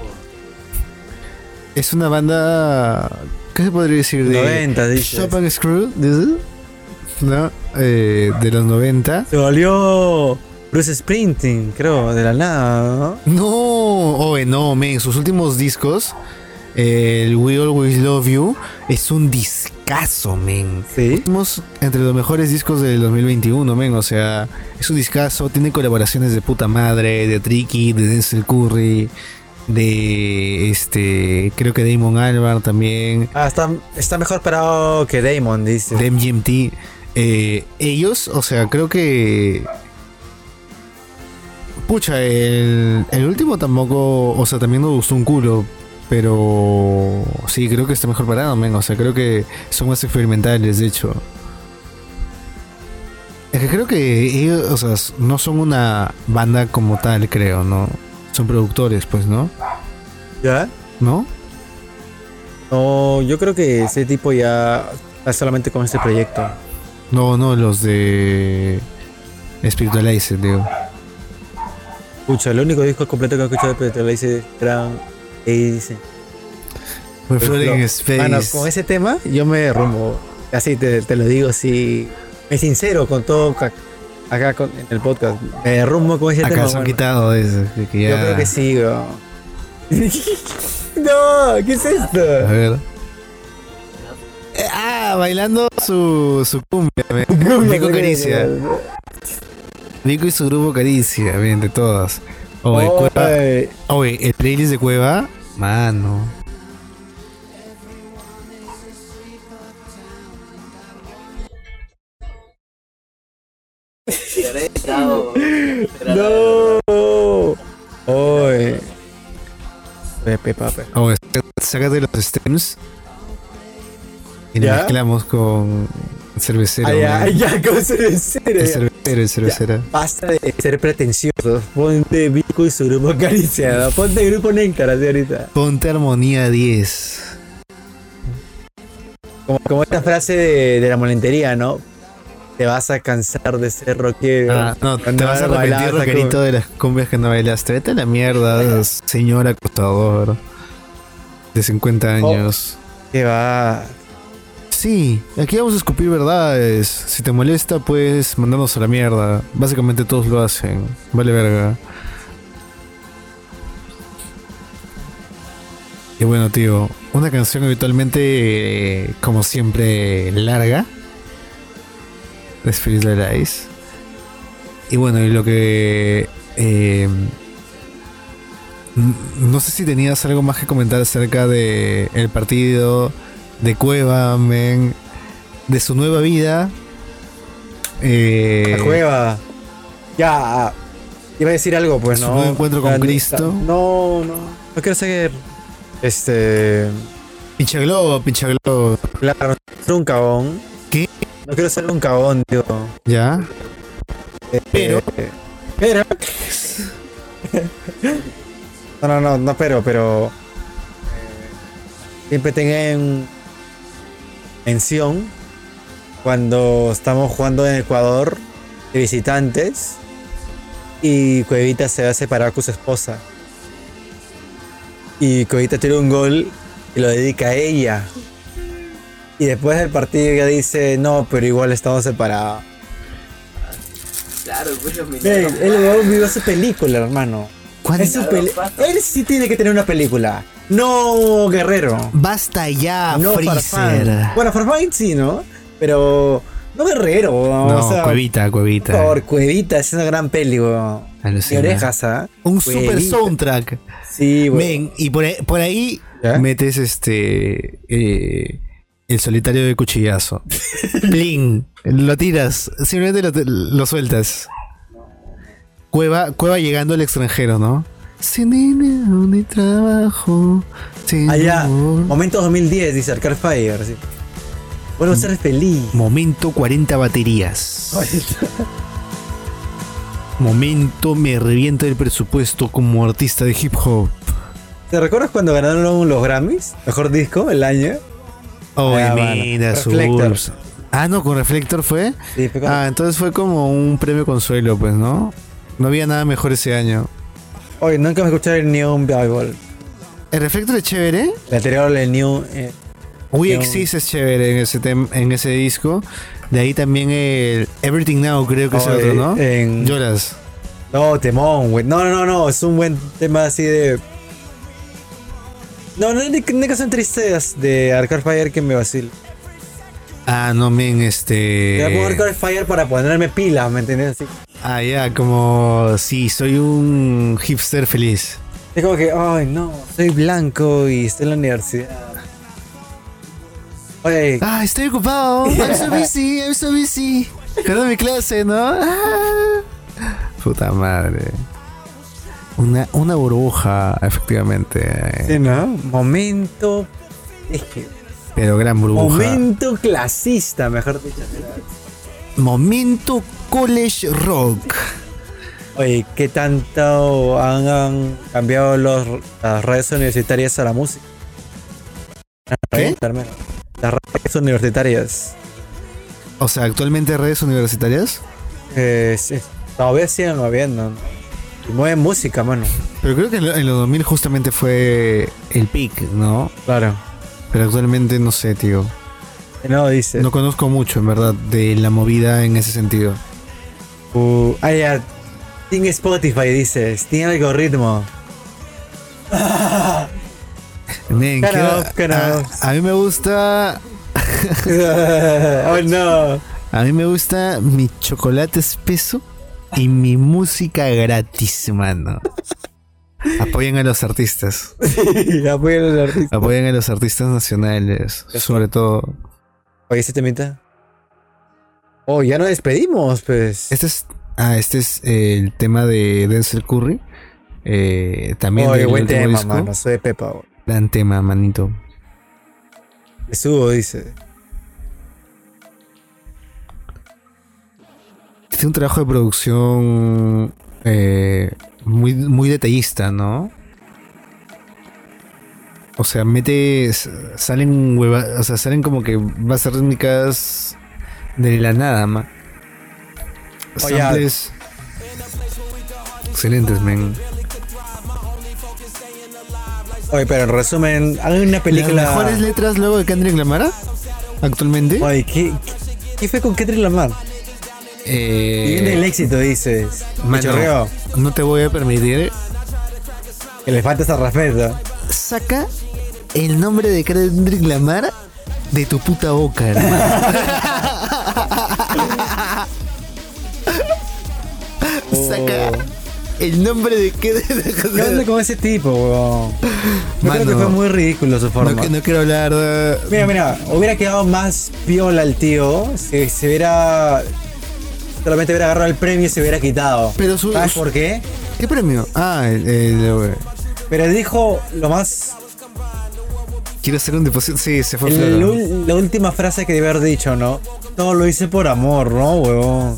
Es una banda. ¿Qué se podría decir? De 90, dice. Shop and Screw. ¿No? Eh, de los 90. Se volvió Bruce Sprinting, creo, de la nada, ¿no? No, oye, no, men, sus últimos discos, eh, el We Always Love You, es un discazo, men. Sí. Estamos entre los mejores discos del 2021, men. O sea, es un discazo, tiene colaboraciones de puta madre, de Tricky, de Denzel Curry, de este, creo que Damon Albarn también, Ah, está, está mejor parado que Damon, dice. de MGMT. Eh, ellos, o sea, creo que. Pucha, el, el último tampoco, o sea, también me gustó un culo, pero sí, creo que está mejor parado, men. O sea, creo que son más experimentales, de hecho. Es que creo que ellos, o sea, no son una banda como tal, creo, ¿no? Son productores, pues, ¿no? ¿Ya? ¿No? No, yo creo que ese tipo ya está solamente con este proyecto. No, no, los de Spiritualize, digo. Escucha, el único disco completo que he escuchado de Peter le dice dice. We're floating in space. con ese tema yo me derrumbo. Así te, te lo digo, así. Es sincero con todo acá con- en el podcast. Me derrumbo con ese Acá tema. se han mano. quitado eso. que- Yo creo que sí, weón. no, ¿qué es A esto? ver. Eh, Ah, bailando su, su cumbia. men. Vico Caricia. Vico y su grupo Caricia, bien, de todas. Oye, Cueva. Oye, Oye, el playlist de Cueva, mano. Estado- No. Oye. Sácate los stems. Y ¿Ya? mezclamos con cervecero. Ay, men. ay, ya, ¿cómo se El cervecero, el cervecero. Basta de ser pretenciosos. Ponte Vico y su grupo Caricia. Ponte grupo así ahorita. Ponte armonía 10. Como, como esta frase de, de la molentería, ¿no? Te vas a cansar de ser rockero. Ah, no, te vas a arrepentir, rockerito, de las cumbias que no bailaste. Vete a la mierda, señor acostador. De 50 años. Que va. Sí, aquí vamos a escupir verdades. Si te molesta, puedes mandarnos a la mierda. Básicamente todos lo hacen. Vale verga. Y bueno, tío, una canción habitualmente, eh, como siempre, larga. De Spiritual Eyes. Y bueno, y lo que... eh, no sé si tenías algo más que comentar acerca de el partido de Cueva, men, de su nueva vida. Eh, La cueva. Ya. Iba a decir algo, pues Su no. nuevo encuentro con Cristo. No, no. No quiero ser. Este. Pincha globo, pincha globo. Claro, un cabón. No quiero ser un cabón, tío. ¿Ya? Pero- Eh, pero. no, no, no, no, pero, pero. eh, siempre tengan mención cuando estamos jugando en Ecuador de visitantes y Cuevita se va a separar con su esposa. Y Cuevita tiene un gol y lo dedica a ella. Y después del partido ella dice, no, pero igual estamos separados. Claro, pues los mineros. Él huevón vivió su película, hermano. ¿Cuándo- Es su peli-. Él sí tiene que tener una película. No Guerrero. Basta ya, no Freezer. Farfán. Bueno, Farfán sí, ¿no? Pero no Guerrero. No, o sea, Cuevita, Cuevita. Por Cuevita es una gran peli, weón. Orejas, ¿ah? Un super soundtrack. Sí, weón. Men, y por ahí, por ahí ¿Ya? metes este. eh, el solitario de cuchillazo. Bling. Lo tiras. Simplemente lo, lo sueltas. Cueva, Cueva llegando al extranjero, ¿no? Sin dinero ni trabajo. Sin Allá, amor. momento 2010, dice Arcade Fire. Sí. Vuelvo a ser feliz. Momento 40 baterías. Momento me revienta el presupuesto como artista de hip hop. ¿Te recuerdas cuando ganaron los Grammys? Mejor disco el año. Oh, Ah, mira, su Reflector. Ah, no, con Reflector fue. Sí, fue como- Ah, entonces fue como un premio consuelo, pues, ¿no? No había nada mejor ese año. Oye, nunca me escuché el Neon Bible. El Reflector es chévere. El anterior, el New. eh, We No. Exist es chévere en ese, en ese disco. De ahí también el Everything Now, creo que es el oh, otro, ¿no? eh, en- Lloras. No, temón, güey. No, no, no, no. Es un buen tema así de. No, no de canción tristes de Arcade Fire que me vacila. Ah, no, men, este. Te voy a poner Arcade Fire para ponerme pila, ¿me entiendes? Así. Ah, ya, como. Sí, soy un hipster feliz. Es como que, ay, no, soy blanco y estoy en la universidad. Oye, Ah, estoy ocupado. I'm so busy, I'm so busy. Perdón mi clase, ¿no? Ah. Puta madre. Una, una burbuja, efectivamente. sí, ¿no? Momento. Es que. Pero gran burbuja. Momento clasista, mejor dicho. Momento college rock. Oye, ¿qué tanto han, han cambiado los, las redes universitarias a la música? Las redes universitarias. O sea, actualmente redes universitarias. Eh, sí, todavía siguen moviendo. Mueven música, mano. Pero creo que en lo- en los 2000 justamente fue el peak, ¿no? Claro. Pero actualmente no sé, tío. No, dice. No conozco mucho, en verdad, de la movida en ese sentido. Uh, ah, ya. Tiene Spotify, dices. Tiene algoritmo. Men, Claro, claro. A, a mí me gusta. oh no. A mí me gusta mi chocolate espeso y mi música gratis, mano. Apoyen a los artistas. Apoyen a los artistas. Apoyen a los artistas nacionales. Sobre todo. Oye, ¿ese temita? Oh, ya nos despedimos, pues. Este es. Ah, este es el tema de Denzel Curry. Eh, también Oye, del buen tema, disco. mano. Soy de Pepa. güey. Gran tema, manito. Le subo, dice. Tiene un trabajo de producción eh, muy, muy detallista, ¿no? O sea, mete. Salen hueva, O sea, salen como que bases rítmicas de la nada, ma. Samples. Excelentes, men. Oye, pero en resumen, hay una película. ¿Las mejores letras luego de Kendrick Lamar? Actualmente. Oye, ¿qué, qué, qué fue con Kendrick Lamar? Eh, Y viene el éxito, dices. Mano, no te voy a permitir. Que le falta ese respeto. Saca el nombre de Kendrick Lamar de tu puta boca, hermano. Saca el nombre de ¿Qué onda Kendrick con ese tipo, weón? Yo creo que Mano, fue muy ridículo su forma. no, no quiero hablar de... Mira, mira, hubiera quedado más viola el tío si se hubiera. Solamente hubiera agarrado el premio y se hubiera quitado. Pero su- ¿Sabes por qué? ¿Qué premio? Ah, el, el- Pero dijo lo más. quiero hacer un depósito. Sí, se fue el la última frase que debe haber dicho, ¿no? Todo lo hice por amor, ¿no?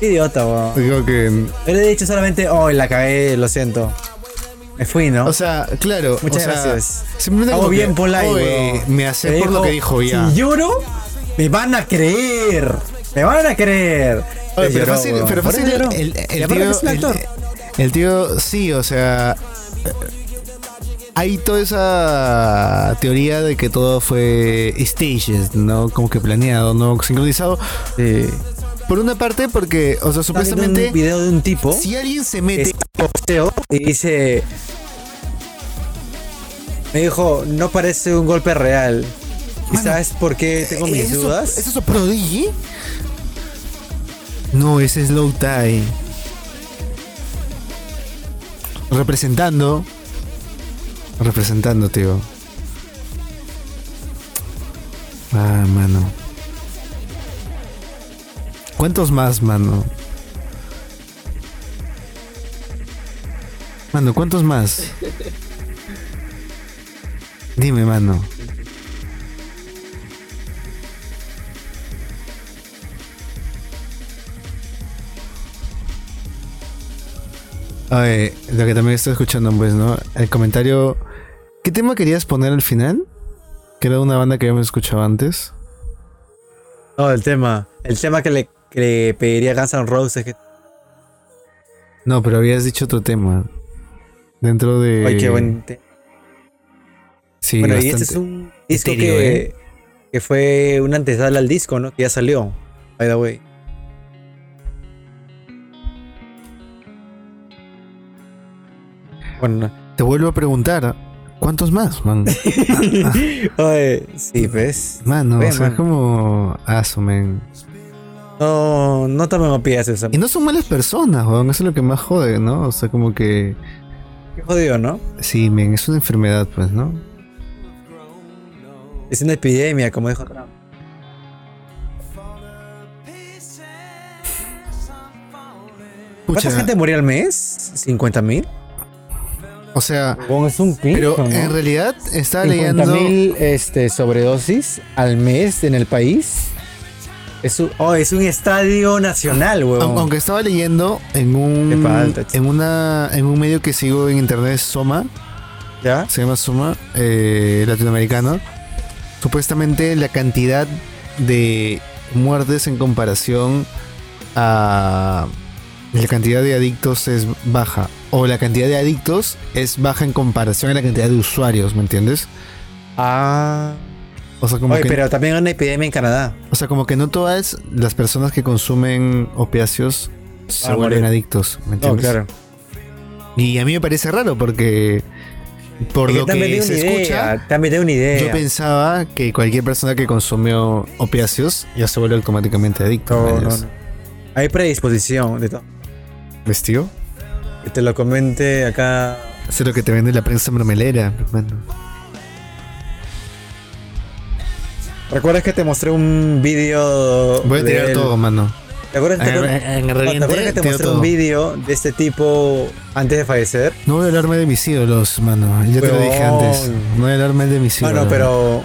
Qué idiota, weón. Digo que... Hubiera dicho solamente, oh, la cagué, lo siento. Me fui, ¿no? O sea, claro. Muchas o sea, gracias. Simplemente Hago bien polite. Me hace Le por lo que dijo ya. Si lloro, me van a creer. Me van a creer. Oye, pero lloró, fácil, pero fácil el, tío, que es un actor. el, el tío, sí, o sea, eh, hay toda esa teoría de que todo fue stages, ¿no? Como que planeado, ¿no? Sincronizado. Por una parte, porque, o sea, supuestamente, un video de un tipo si alguien se mete, boxeo y dice me dijo no parece un golpe real ¿Y sabes por qué tengo mis ¿es eso- dudas? ¿Es eso Prodigy? No, ese es Slow Tie. Representando. Representando, tío. Ah, mano. ¿Cuántos más, mano? Mano, ¿cuántos más? Dime, mano. Oye, lo que también estoy escuchando, pues, ¿no? El comentario. ¿Qué tema querías poner al final? Que era una banda que habíamos escuchado antes. No, el tema. El tema que le, que le pediría Guns N' Roses. Que... No, pero habías dicho otro tema. Dentro de. Ay, qué buen tema. Sí, bueno, y este es un disco que, ¿eh? que fue una antesala al disco, ¿no? Que ya salió. By the way. Bueno, Te vuelvo a preguntar. ¿Cuántos más, man? Oye, sí, ¿ves? Mano, o sea, es man. como. Asumen. No, no tomen opias eso. Y no son malas personas, weón. Eso es lo que más jode, ¿no? O sea, como que. Qué jodido, ¿no? Sí, men, es una enfermedad, pues, ¿no? Es una epidemia, como dijo Trump. ¿Cuánta gente moría al mes? ¿50 mil? O sea, es un pero en realidad estaba leyendo. mil este, sobredosis al mes en el país. Es un, oh, es un estadio nacional, weón. Aunque estaba leyendo en un falta, en una en un medio que sigo en internet Soma, ¿Ya? se llama Soma, eh, latinoamericano. Supuestamente la cantidad de muertes en comparación a la cantidad de adictos es baja. O la cantidad de adictos es baja en comparación a la cantidad de usuarios, ¿me entiendes? Ah. O sea, como Oye, que, pero también hay una epidemia en Canadá. o sea, como que no todas las personas que consumen opiáceos se Ah, vuelven morir. adictos, ¿me No, entiendes? claro. Y a mí me parece raro porque por Es lo que vendido se escucha, idea, te han vendido una idea. yo pensaba que cualquier persona que consumió opiáceos ya se vuelve automáticamente adicto. No, no, ¿me no. Hay predisposición de todo. ¿Vestido? Que te lo comente acá. Eso es lo que te vende la prensa mermelera, hermano. ¿Recuerdas que te mostré un vídeo? Voy a tirar del- todo, mano. ¿Te acuerdas, te En, acuerdas- en el ¿te reviente, acuerdas que te mostré todo. un vídeo de este tipo antes de fallecer? No voy a hablarme de mis ídolos, mano. Ya te lo dije antes. No voy a hablarme de mis ídolos. Bueno, pero.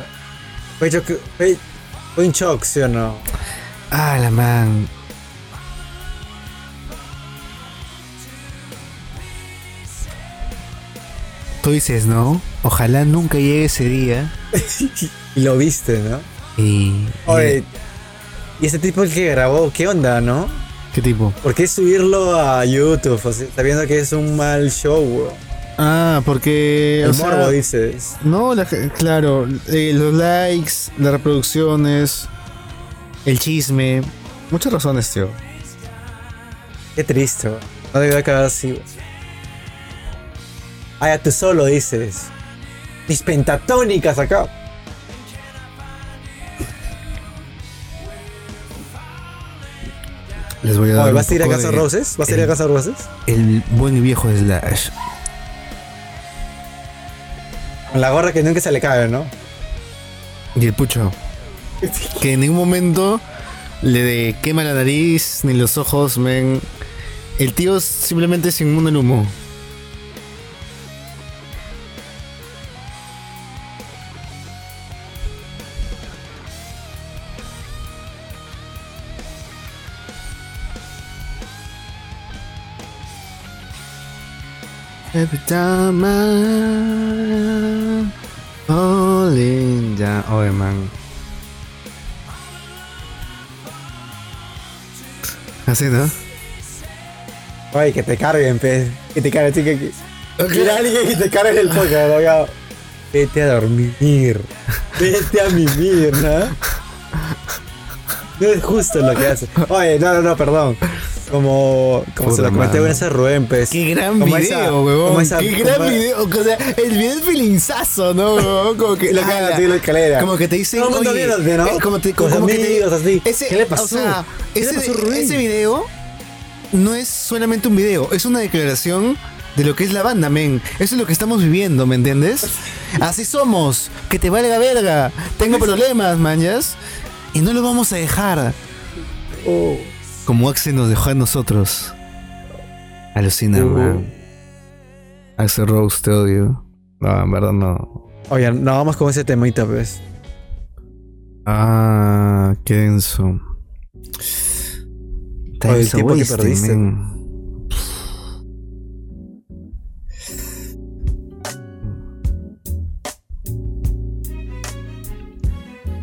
Fue, choque- fue, fue un shock, ¿sí o no? Ah, la man. Tú dices, ¿no? Ojalá nunca llegue ese día. Y lo viste, ¿no? Y. Oye, y ese tipo el que grabó, ¿qué onda, no? ¿Qué tipo? ¿Por qué subirlo a YouTube? O sea, sabiendo que es un mal show. Ah, porque. El o sea, morbo, dices. No, la claro. eh, los likes, las reproducciones, el chisme. Muchas razones, tío. Qué triste. No debió acabar así. Ah, ya tú solo dices. Mis pentatónicas acá. Les voy a dar. Oye, ¿Vas a ir a Casa Roses? ¿Vas a ir a Casa Roses? El buen y viejo Slash. Con la gorra que nunca se le cae, ¿no? Y el pucho. Que en ningún momento le quema la nariz ni los ojos, men. El tío simplemente es inmune al humo. Every time I'm falling down. Oye, man. Así, ¿no? Oye, que te carguen, pe. Que te carguen, que, que, Mira, alguien que te cargue el podcast. Vete a dormir. Vete a mimir, ¿no? No es justo lo que hace. Oye, no, no, no, perdón. Como, como se lo comenté madre. a ese Rubén, pues. Qué gran Como video, esa- huevón. como esa- Qué gran como- video. O sea, el video es felinzazo, ¿no, huevón? Como que. Haga, tío, la escalera. Como que te dicen. Todo el mundo oye, ¿no? eh, como te, Con como que te- así. Ese, ¿Qué le pasó? O sea, ¿Qué le ese, pasó a Rubén? ese video no es solamente un video, es una declaración de lo que es la banda, men. Eso es lo que estamos viviendo, ¿me entiendes? Así somos. Que te valga verga. Tengo problemas, mañas. Y no lo vamos a dejar. Oh. Como Axel nos dejó a nosotros. Alucina, Uh. man. Axel Rose, te odio. No, en verdad no. Oye, no vamos con ese temita, pues. Ah, qué denso. Está Oye, el tiempo que perdiste. men.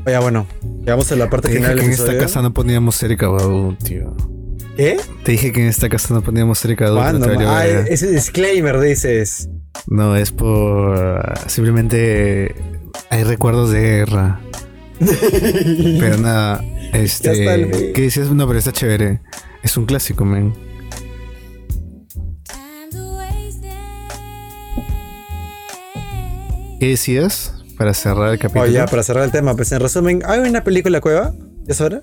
Oye, bueno. Llegamos a la parte Te dije que en esta casa no poníamos cerca, baú, tío. ¿Qué? Te dije que en esta casa no poníamos ¿Cuándo? te valió Ah, ese disclaimer dices. No, es por. Simplemente. Hay recuerdos de guerra. Pero nada, Ya está el este. ¿Qué decías? No, pero está chévere. Es un clásico, men. ¿Qué decías para cerrar el capítulo? Oh, ya, para cerrar el tema, pues en resumen, ¿hay una película cueva? ¿Es hora?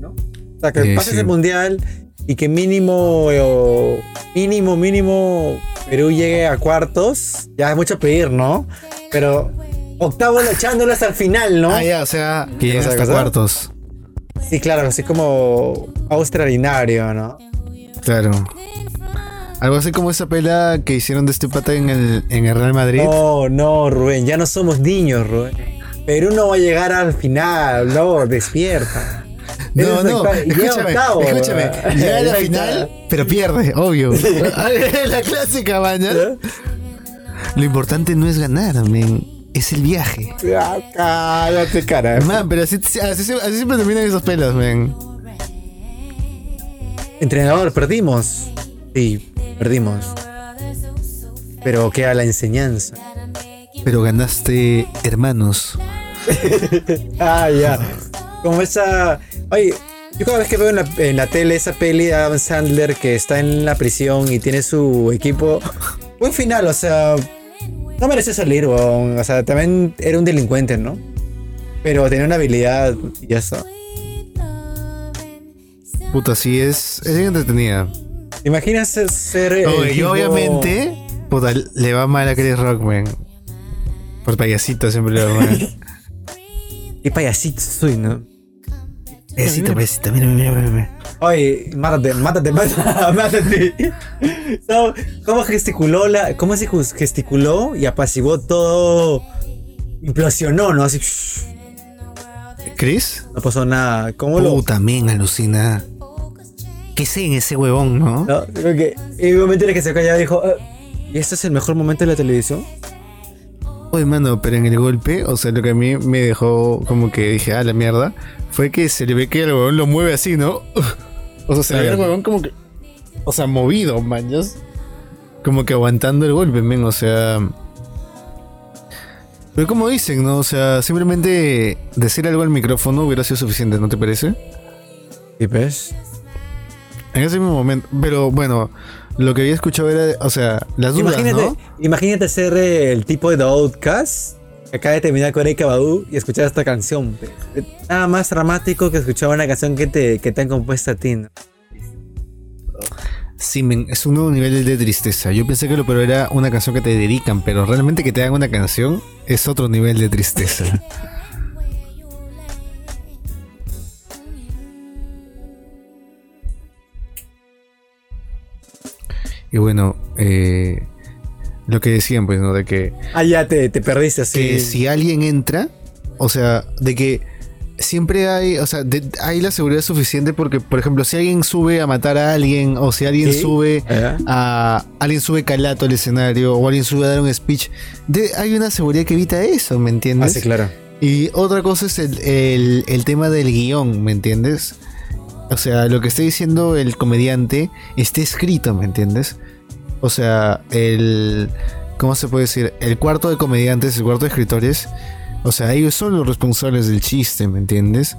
¿No? O sea, que Eh, pase sí. ese mundial y que mínimo, eh, mínimo, mínimo Perú llegue a cuartos. Ya es mucho pedir, ¿no? Pero octavo echándolo hasta el final, ¿no? Ah, ya, o sea, que llega ¿Esa hasta cuartos. Sí, claro, así como extraordinario, ¿no? Claro. Algo así como esa pela que hicieron de este pata en el, en el Real Madrid. No, no, Rubén, ya no somos niños, Rubén. Perú no va a llegar al final, no, despierta. No, no, escúchame, octavo, escúchame. Llega a la final, pero pierde, obvio. la clásica, maña. octavo. Lo importante no es ganar, men. Es el viaje. Ah, Cállate, cara. Man, pero así, así, así siempre terminan esas pelas, men. Entrenador, perdimos. Sí, perdimos. Pero queda la enseñanza. Pero ganaste hermanos. Ah, ya. Como esa. Oye, yo cada vez que veo en la, en la tele esa peli de Adam Sandler que está en la prisión y tiene su equipo. Buen final, o sea. No merece salir. O sea, también era un delincuente, ¿no? Pero tenía una habilidad y ya está. Puta, sí es. Es bien entretenida. ¿Te imaginas ser. Oye, tipo- obviamente, puta, le va mal a Chris Rock, men. Por payasito siempre le va mal. Qué payasito soy, ¿no? Payasito, payasito, mira, mira, mira, mira. Oye, mátate, mátate, mátate, mátate. So, ¿Cómo gesticuló la, cómo se gesticuló y apaciguó todo? Implosionó, ¿no? Así, ¿Chris? no pasó nada. ¿Cómo lo? Men, alucina. ¿Qué sé en ese huevón, no? No, creo que y un momento en el que se calló dijo, "Eh, ¿y este es el mejor momento de la televisión? Oye, mano, pero en el golpe, o sea, lo que a mí me dejó como que dije, ah, la mierda, fue que se le ve que el huevón lo mueve así, ¿no? O sea, se le ve el huevón como que. O sea, movido, maños. Como que aguantando el golpe, men, o sea. Pero como dicen, ¿no? O sea, simplemente decir algo al micrófono hubiera sido suficiente, ¿no te parece? ¿Y ves? En ese mismo momento. Pero bueno, lo que había escuchado era, o sea, las dudas, Imagínate, ¿no? imagínate ser eh, el tipo de The Outcast que acaba de terminar con Erika Badu y escuchar esta canción. Nada más dramático que escuchar una canción que te, que te han compuesto a ti, ¿no? Sí, men, es un nuevo nivel de tristeza. Yo pensé que lo peor era una canción que te dedican, pero realmente que te hagan una canción es otro nivel de tristeza. y bueno, eh, lo que decían, pues, ¿no? De que Ah, ya te, te perdiste así. que si alguien entra, o sea, de que siempre hay, o sea, de- hay la seguridad suficiente porque, por ejemplo, si alguien sube a matar a alguien, o si alguien ¿Sí? sube ¿Eh? a alguien sube calato al escenario, o alguien sube a dar un speech, de- hay una seguridad que evita eso, ¿me Ah, entiendes? sí, claro. Y otra cosa es el, el- el tema del guion, ¿me entiendes? O sea, lo que está diciendo el comediante está escrito, ¿me entiendes? O sea, el... ¿Cómo se puede decir? El cuarto de comediantes, el cuarto de escritores, o sea, ellos son los responsables del chiste, ¿me entiendes?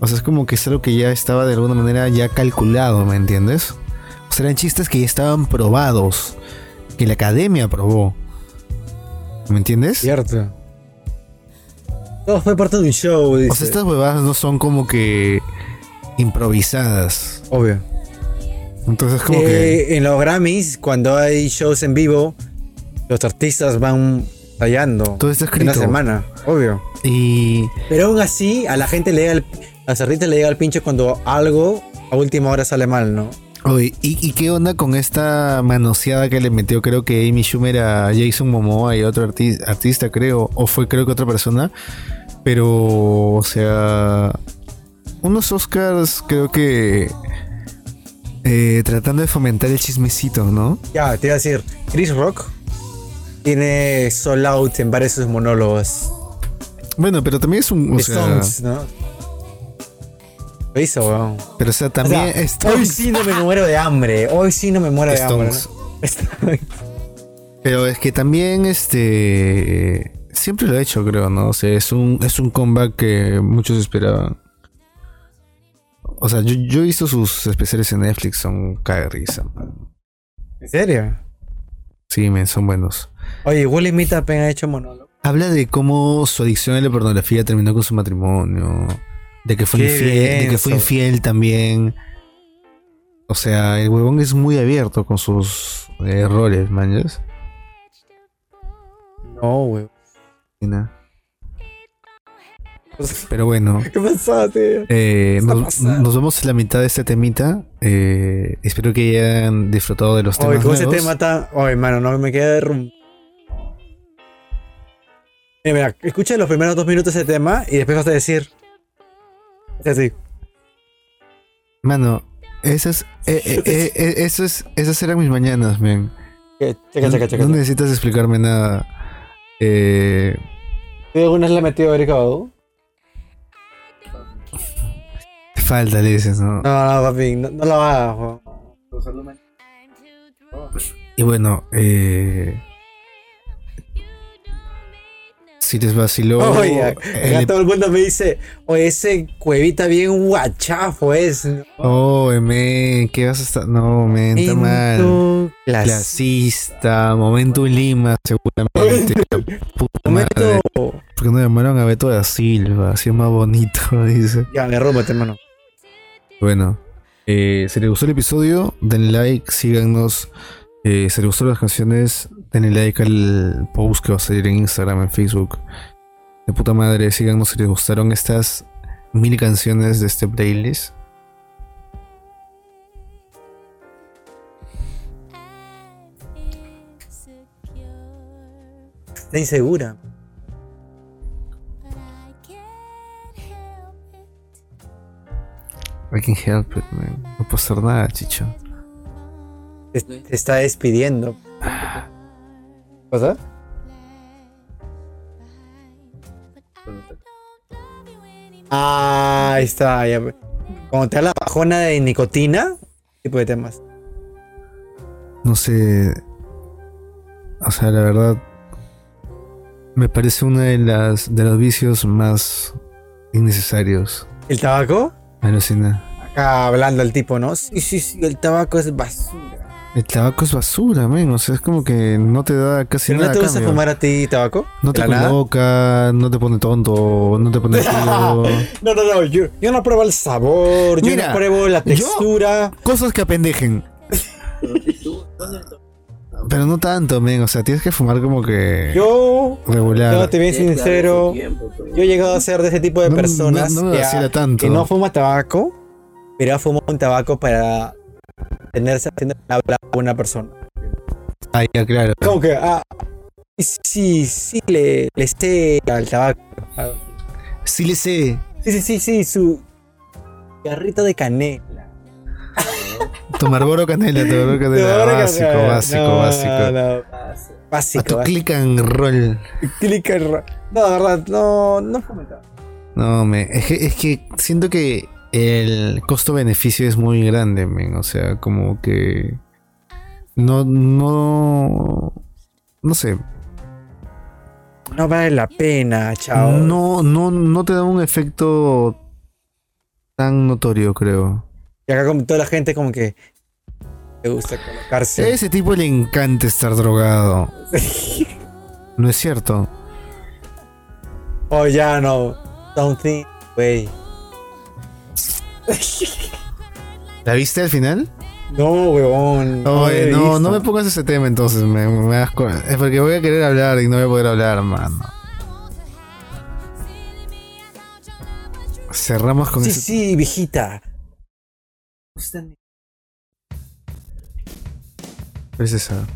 O sea, es como que es algo que ya estaba de alguna manera ya calculado, ¿me entiendes? O sea, eran chistes que ya estaban probados, que la academia probó. ¿Me entiendes? Cierto. Todo fue parte de un show, dice. O sea, estas huevadas no son como que improvisadas. Obvio. Entonces como que... Eh, En los Grammys, cuando hay shows en vivo, los artistas van tallando. Todo está escrito. una semana, obvio. Y... Pero aún así, a la gente le llega el, a los artistas le llega el pinche cuando algo a última hora sale mal, ¿no? Oye, ¿y, y qué onda con esta manoseada que le metió creo que Amy Schumer a Jason Momoa y otro arti- artista creo, o fue creo que otra persona? Pero, o sea, unos Oscars creo que eh, tratando de fomentar el chismecito, ¿no? Ya, te iba a decir, Chris Rock tiene sold out en varios de sus monólogos. Bueno, pero también es un... O sea, Stones, ¿no? Lo hizo, weón. pero o sea, O también sea, Stones- Hoy sí no me muero de hambre. Hoy sí no me muero de Stones. hambre. ¿no? Pero es que también este siempre lo ha hecho, creo, ¿no? O sea, es un es un comeback que muchos esperaban. O sea, yo, yo he visto sus especiales en Netflix, son man. ¿En serio? Sí, men, son buenos. Oye, Will Smith apenas ha hecho monólogo. Habla de cómo su adicción a la pornografía terminó con su matrimonio. De que fue Qué infiel, de que fue infiel también. O sea, el huevón es muy abierto con sus eh, roles, manches. No, güey. Pero bueno, ¿Qué pasó, tío? eh, está nos, vemos en la mitad de este temita. Eh, espero que hayan disfrutado de los Oye, temas con ese nuevos. tema tan. Oye, mano, no me queda de rum. Mira, mira, escucha los primeros dos minutos de ese tema y después vas a decir. Es así. Mano, esas, eh, eh, eh, eh, eso es, esas eran mis mañanas, man. Checa, no, checa, checa. no necesitas explicarme nada. Eh, ¿Tú alguna vez le has metido a Erika Badu? Falta, le dices, ¿no? No, no, papi, no, no lo hagas. Y bueno, eh, si les vaciló. Oye, el todo el mundo me dice, oye, ese cuevita bien guachafo es. Oh, men, ¿qué vas a estar? No, men, está mal. Clas- Clasista, Momento Lima, seguramente. Puta. Momento. ¿Por qué no llamaron a Beto da Silva? Así es más bonito, dice. Ya, derrúmbate, hermano. Bueno, eh, si les gustó el episodio, denle like, síganos. Eh, si les gustaron las canciones, denle like al post que va a salir en Instagram, en Facebook. De puta madre, síganos si les gustaron estas mil canciones de este playlist. Está insegura. I can help it, man. No puedo hacer nada, chicho. Te, te está despidiendo. ¿Cosa? Ah, ahí está. Ya. Cuando te da la bajona de nicotina, tipo de temas. No sé. O sea, la verdad. Me parece uno de las de los vicios más innecesarios. ¿El tabaco? Alucina. Acá hablando el tipo, ¿no? Sí, sí, sí, el tabaco es basura. El tabaco es basura, men. O sea, es como que no te da casi ¿Pero no nada. te a gusta cambio. fumar a ti tabaco? No te ¿De la nada? coloca, no te pone tonto, no te pone. No, no, no, yo, yo no pruebo el sabor, yo no pruebo la yo- textura. Cosas que apendejen. Pero no tanto, men. O sea, tienes que fumar como que Yo, regular. no te bien sincero, tiempo, yo he llegado a ser de ese tipo de No- personas no- no me que, tanto. que no fuma tabaco, pero fuma un tabaco para tenerse haciendo hablar a una persona. Ah, ya, claro. Como que, ah, sí, sí, sí, le, le sé al tabaco. Sí le sé. Sí, sí, sí, sí, su garrito de canela. Tu Marlboro Canela, tu Marlboro Canela. Básico, no, básico, básico. no, Pasa. A Básico, tu básico. click and roll. Clic en ra- No, de verdad, no, no fomentaba. No, me, es, que, es que siento que el costo-beneficio es muy grande, men. O sea, como que. No, no. No sé. No vale la pena, chao. No, no, no te da un efecto tan notorio, creo. Y acá como toda la gente como que le gusta colocarse. A ese tipo le encanta estar drogado. ¿No es cierto? oh, ya no. Something, wey. ¿La viste al final? No, huevón. Oye, he no, no me pongas ese tema entonces, me, me das cu- Es porque voy a querer hablar y no voy a poder hablar, mano. Cerramos con Sí, ese sí, viejita. ¿Cuál es esa?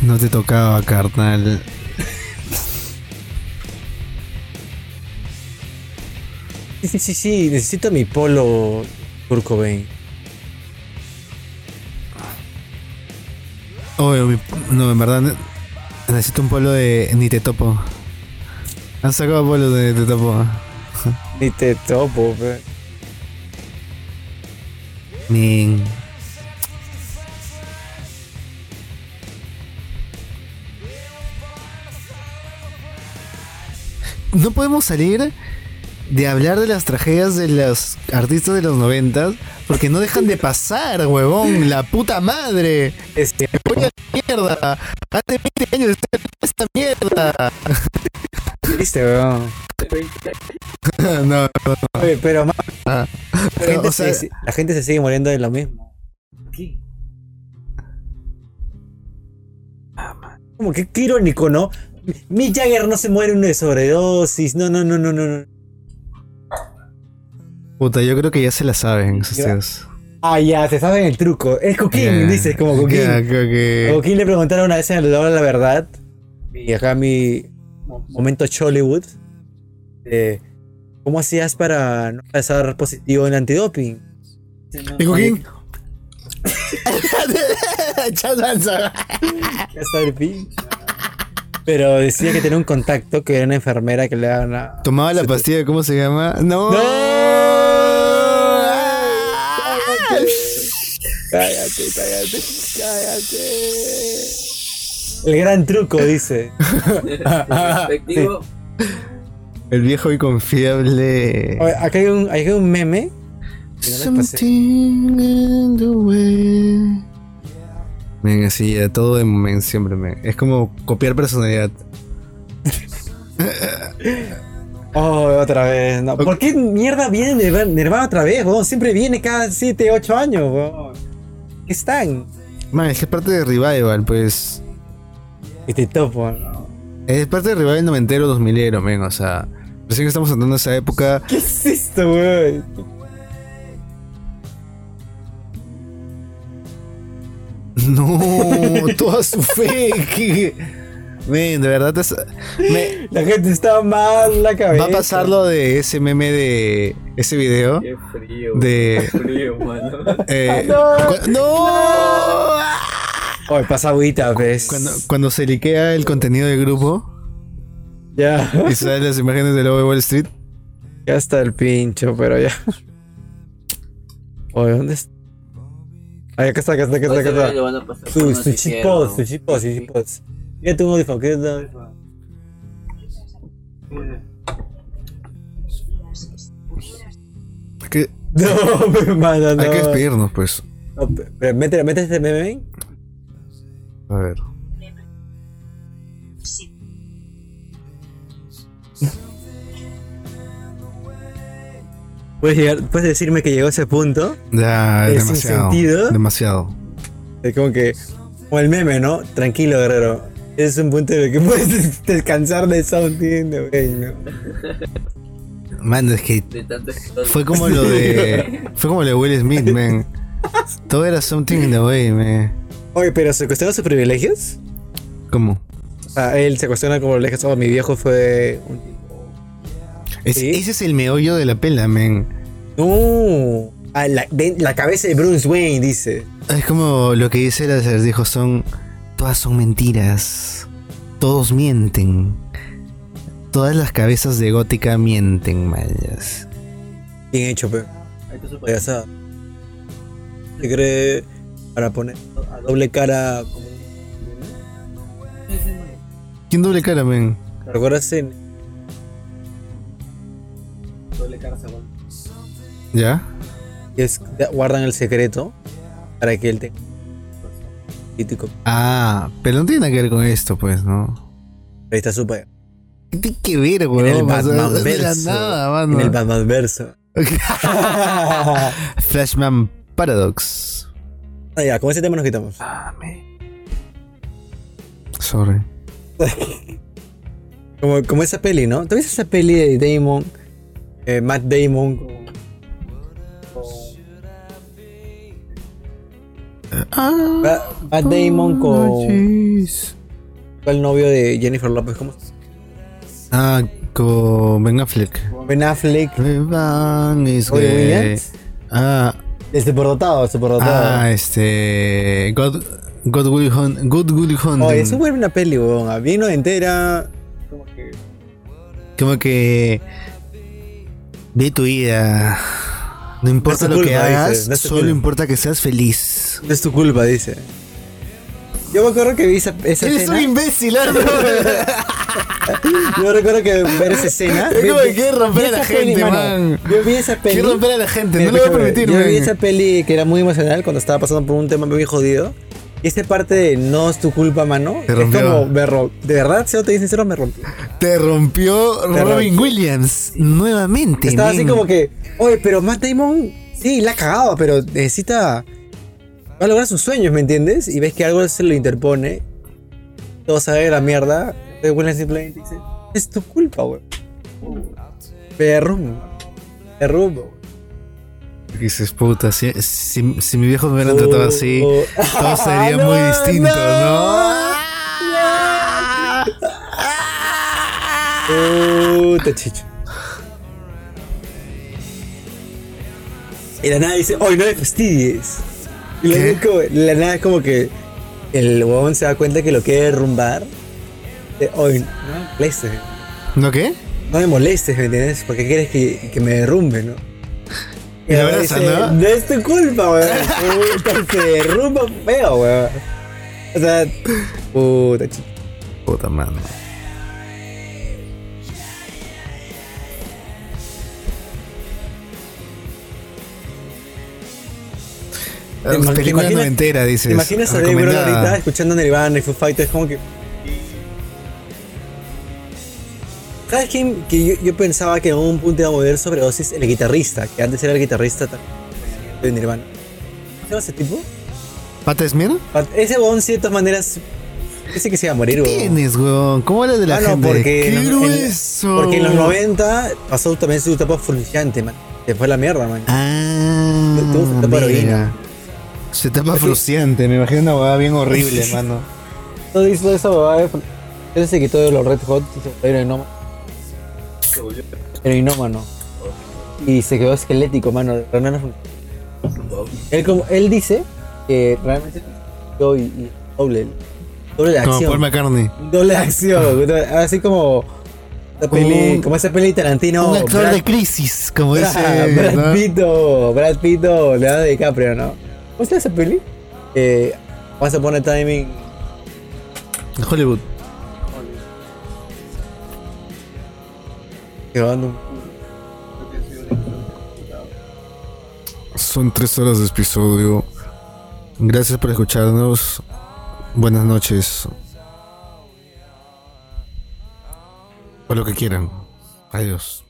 No te tocaba, carnal. Sí, sí, sí, sí. Necesito mi polo turco, ven. No, en verdad ne- necesito un polo de Ni te topo. Han sacado polo de Ni te topo. Ni te topo. Ni. No podemos salir de hablar de las tragedias de los artistas de los noventas porque no dejan de pasar, huevón, la puta madre. Este, la mierda. Hace 20 años en esta mierda. triste, weón. no, no, Oye, pero Ah. la, Pero, gente o sea, se, la gente se sigue muriendo de lo mismo. ¿Qué? Como que qué irónico, ¿no? Mick Jagger no se muere de sobredosis. No, no, no, no, no. no. Puta, yo creo que ya se la saben tíos. Ah, ya, se saben el truco. Es Coquín, Ya. dices, como Coquín. A que. Coquín le preguntaron una vez en el la verdad. Y acá mi momento Chollywood. eh, ¿Cómo hacías para no pasar positivo en antidoping? ¿Y Coquín? Chanza. Ya está el pin. Pero decía que tenía un contacto que era una enfermera que le daban a. Tomaba la pastilla, ¿cómo se llama? ¡No! ¡No! Cállate, cállate, cállate. El gran truco, dice. Respectivo. El viejo y confiable. Oye, acá hay un, hay un meme. Something in the way. Ven, así, a todo de momento siempre me. Es como copiar personalidad. Oh, otra vez. No. ¿Por qué mierda viene Nirvana, Nirvana otra vez, weón? Siempre viene cada 7, 8 años, weón. ¿Qué están? Man, es que es parte de Revival, pues. Este top, weón. Es parte de Revival noventero, dos milero, men. O sea, recién que estamos andando esa época. ¿Qué es esto, weón? No, toda su fe. que- Men, de verdad es- me- La gente está mal la cabeza. va a pasar lo de ese meme de ese video. Qué frío. De- Qué frío, mano. eh, No. cu- ¡No! Oye, pasa agüita, ves. Cuando, cuando se liquea el contenido del grupo Ya. y salen las imágenes del lobo de Wall Street. Ya está el pincho, pero ya. Oye, ¿dónde está? Ay, acá está, acá está, acá está, acá está. Su, chipos, su chipos, su chipos. Quédate un audífono, quédate un audífono. Que, No, me manda, no. Hay que despedirnos, pues. No, pe- pero mete, mete este meme ahí. A ver. ¿Puedes, llegar, ¿Puedes decirme que llegó a ese punto? Ya, ¿Es es sin demasiado. sentido? Demasiado. Es como que, como el meme, ¿no? Tranquilo, guerrero. Es un punto en el que puedes descansar de something, de güey, ¿no? Man, es que fue como lo de. Fue como lo de Will Smith, man. Todo era something in the way, man. Oye, pero ¿se cuestiona sus privilegios? ¿Cómo? O sea, él se cuestiona como le oh, mi viejo fue un tipo. Es- ¿Sí? Ese es el meollo de la pela, man. No. Ah, la, de- la cabeza de Bruce Wayne, dice. Es como lo que dice el acertijo, son. Todas son mentiras. Todos mienten. Todas las cabezas de gótica mienten, mayas. Bien hecho, pero. Ahí está su Ya está. Se cree para poner a doble cara como. ¿Quién doble cara, man? ¿Recuerdas en doble cara se. ¿Ya? que es, guardan el secreto para que él tenga. Ah, pero no tiene nada que ver con esto, pues, ¿no? Ahí está súper. ¿Qué tiene que ver, güey? En el Batman verso. nada, mano. En el Batman verso. Flashman Paradox. Ah, ya, con ese tema nos quitamos. Ah, me. Sorry. Como, como esa peli, ¿no? ¿Tú viste esa peli de Damon? Eh, Matt Damon Ah, Matt Matt Damon con, jeez. con el novio de Jennifer Lopez. ¿Cómo? se Ah, con Ben Affleck. Ben Affleck. Van is. Williams. Ah, El superdotado, el superdotado. ah, este. God, God Will Hunt. Good Will Hunting. Oye, eso fue una peli, weón. Bien entera. Como que. Como que. Ve tu vida. No importa No es lo que hagas, dices, no es tu solo culpa. importa que seas feliz. No es tu culpa, dice. Yo me acuerdo que vi esa, esa Eres escena. un imbécil, Álvaro. Yo recuerdo que ver esa escena. Es como que quiere romper a la peli, gente, mano. man. Yo vi esa peli. Quiero romper a la gente, Mira, no lo voy a permitir, Yo man. vi esa peli que era muy emocional cuando estaba pasando por un tema muy jodido. Y esta parte de no es tu culpa, mano. Te es rompió. como, me de verdad, si no te dicen sincero, me rompió. Te rompió Te Robin rompió. Williams nuevamente. Estaba así como que, oye, pero Matt Damon, sí, la ha cagado, pero necesita. Va a lograr sus sueños, ¿me entiendes? Y ves que algo se lo interpone. Todo sabe de la mierda. Entonces Williams simplemente dice, es tu culpa, güey. Perrum. Perrum. Dices, puta, si, si, si mi viejo me hubieran tratado así, Oh. todo sería No, muy distinto, no. ¿no? Puta chicho. Y la nada dice, hoy no le fastidies. Y es como- la nada es como que el huevón se da cuenta que lo quiere derrumbar. De, Hoy no me molestes. ¿No qué? No me molestes, ¿me entiendes? Porque quieres que, que me derrumbe, ¿no? Y la dice, ¿no? No es tu culpa, weón. Se derrumba feo, weón. O sea, puta chico. Puta mano. ¿Te ima- te Película imaginas- noventera, dices. ¿Te imaginas a Dave Grohl ahorita escuchando Nirvana y Foo Fighters? como que. ¿Sabes quién? Que yo, yo pensaba que en un punto iba a mover sobredosis el guitarrista, que antes era el guitarrista de Nirvana. ¿Cómo se llama ese tipo? ¿Pat Smear? Ese bon, de ciertas maneras, dice que se iba a morir, weón. Tienes, weón. ¿Cómo hablas de la Ah, no, gente? porque, ¡Qué en, grueso! porque en los 90 pasó también su etapa frustrante, man. Se fue la mierda, man. Ah, Tuvo su etapa heroína. Su etapa frustrante. Me imagino una huevada bien horrible, mano. Todo hizo esa huevada. Él se quitó de los Red Hot y se heroinómano. Se volvió heroinómano. Y se quedó esquelético, mano. Realmente Él, como, él dice que realmente yo y, y doble, doble de Como acción. Paul McCartney. Doble de acción. Así como, esa peli, Un- como esa peli Tarantino. un actor Brad- de crisis, como Brad, ese. Brad ¿no? Pitto, Brad Pitto, Leonardo DiCaprio, ¿no? ¿Cómo se llama esa peli? Eh, Once Upon a Time in Hollywood. Llevando Son tres horas de episodio. Gracias por escucharnos. Buenas noches. O lo que quieran. Adiós.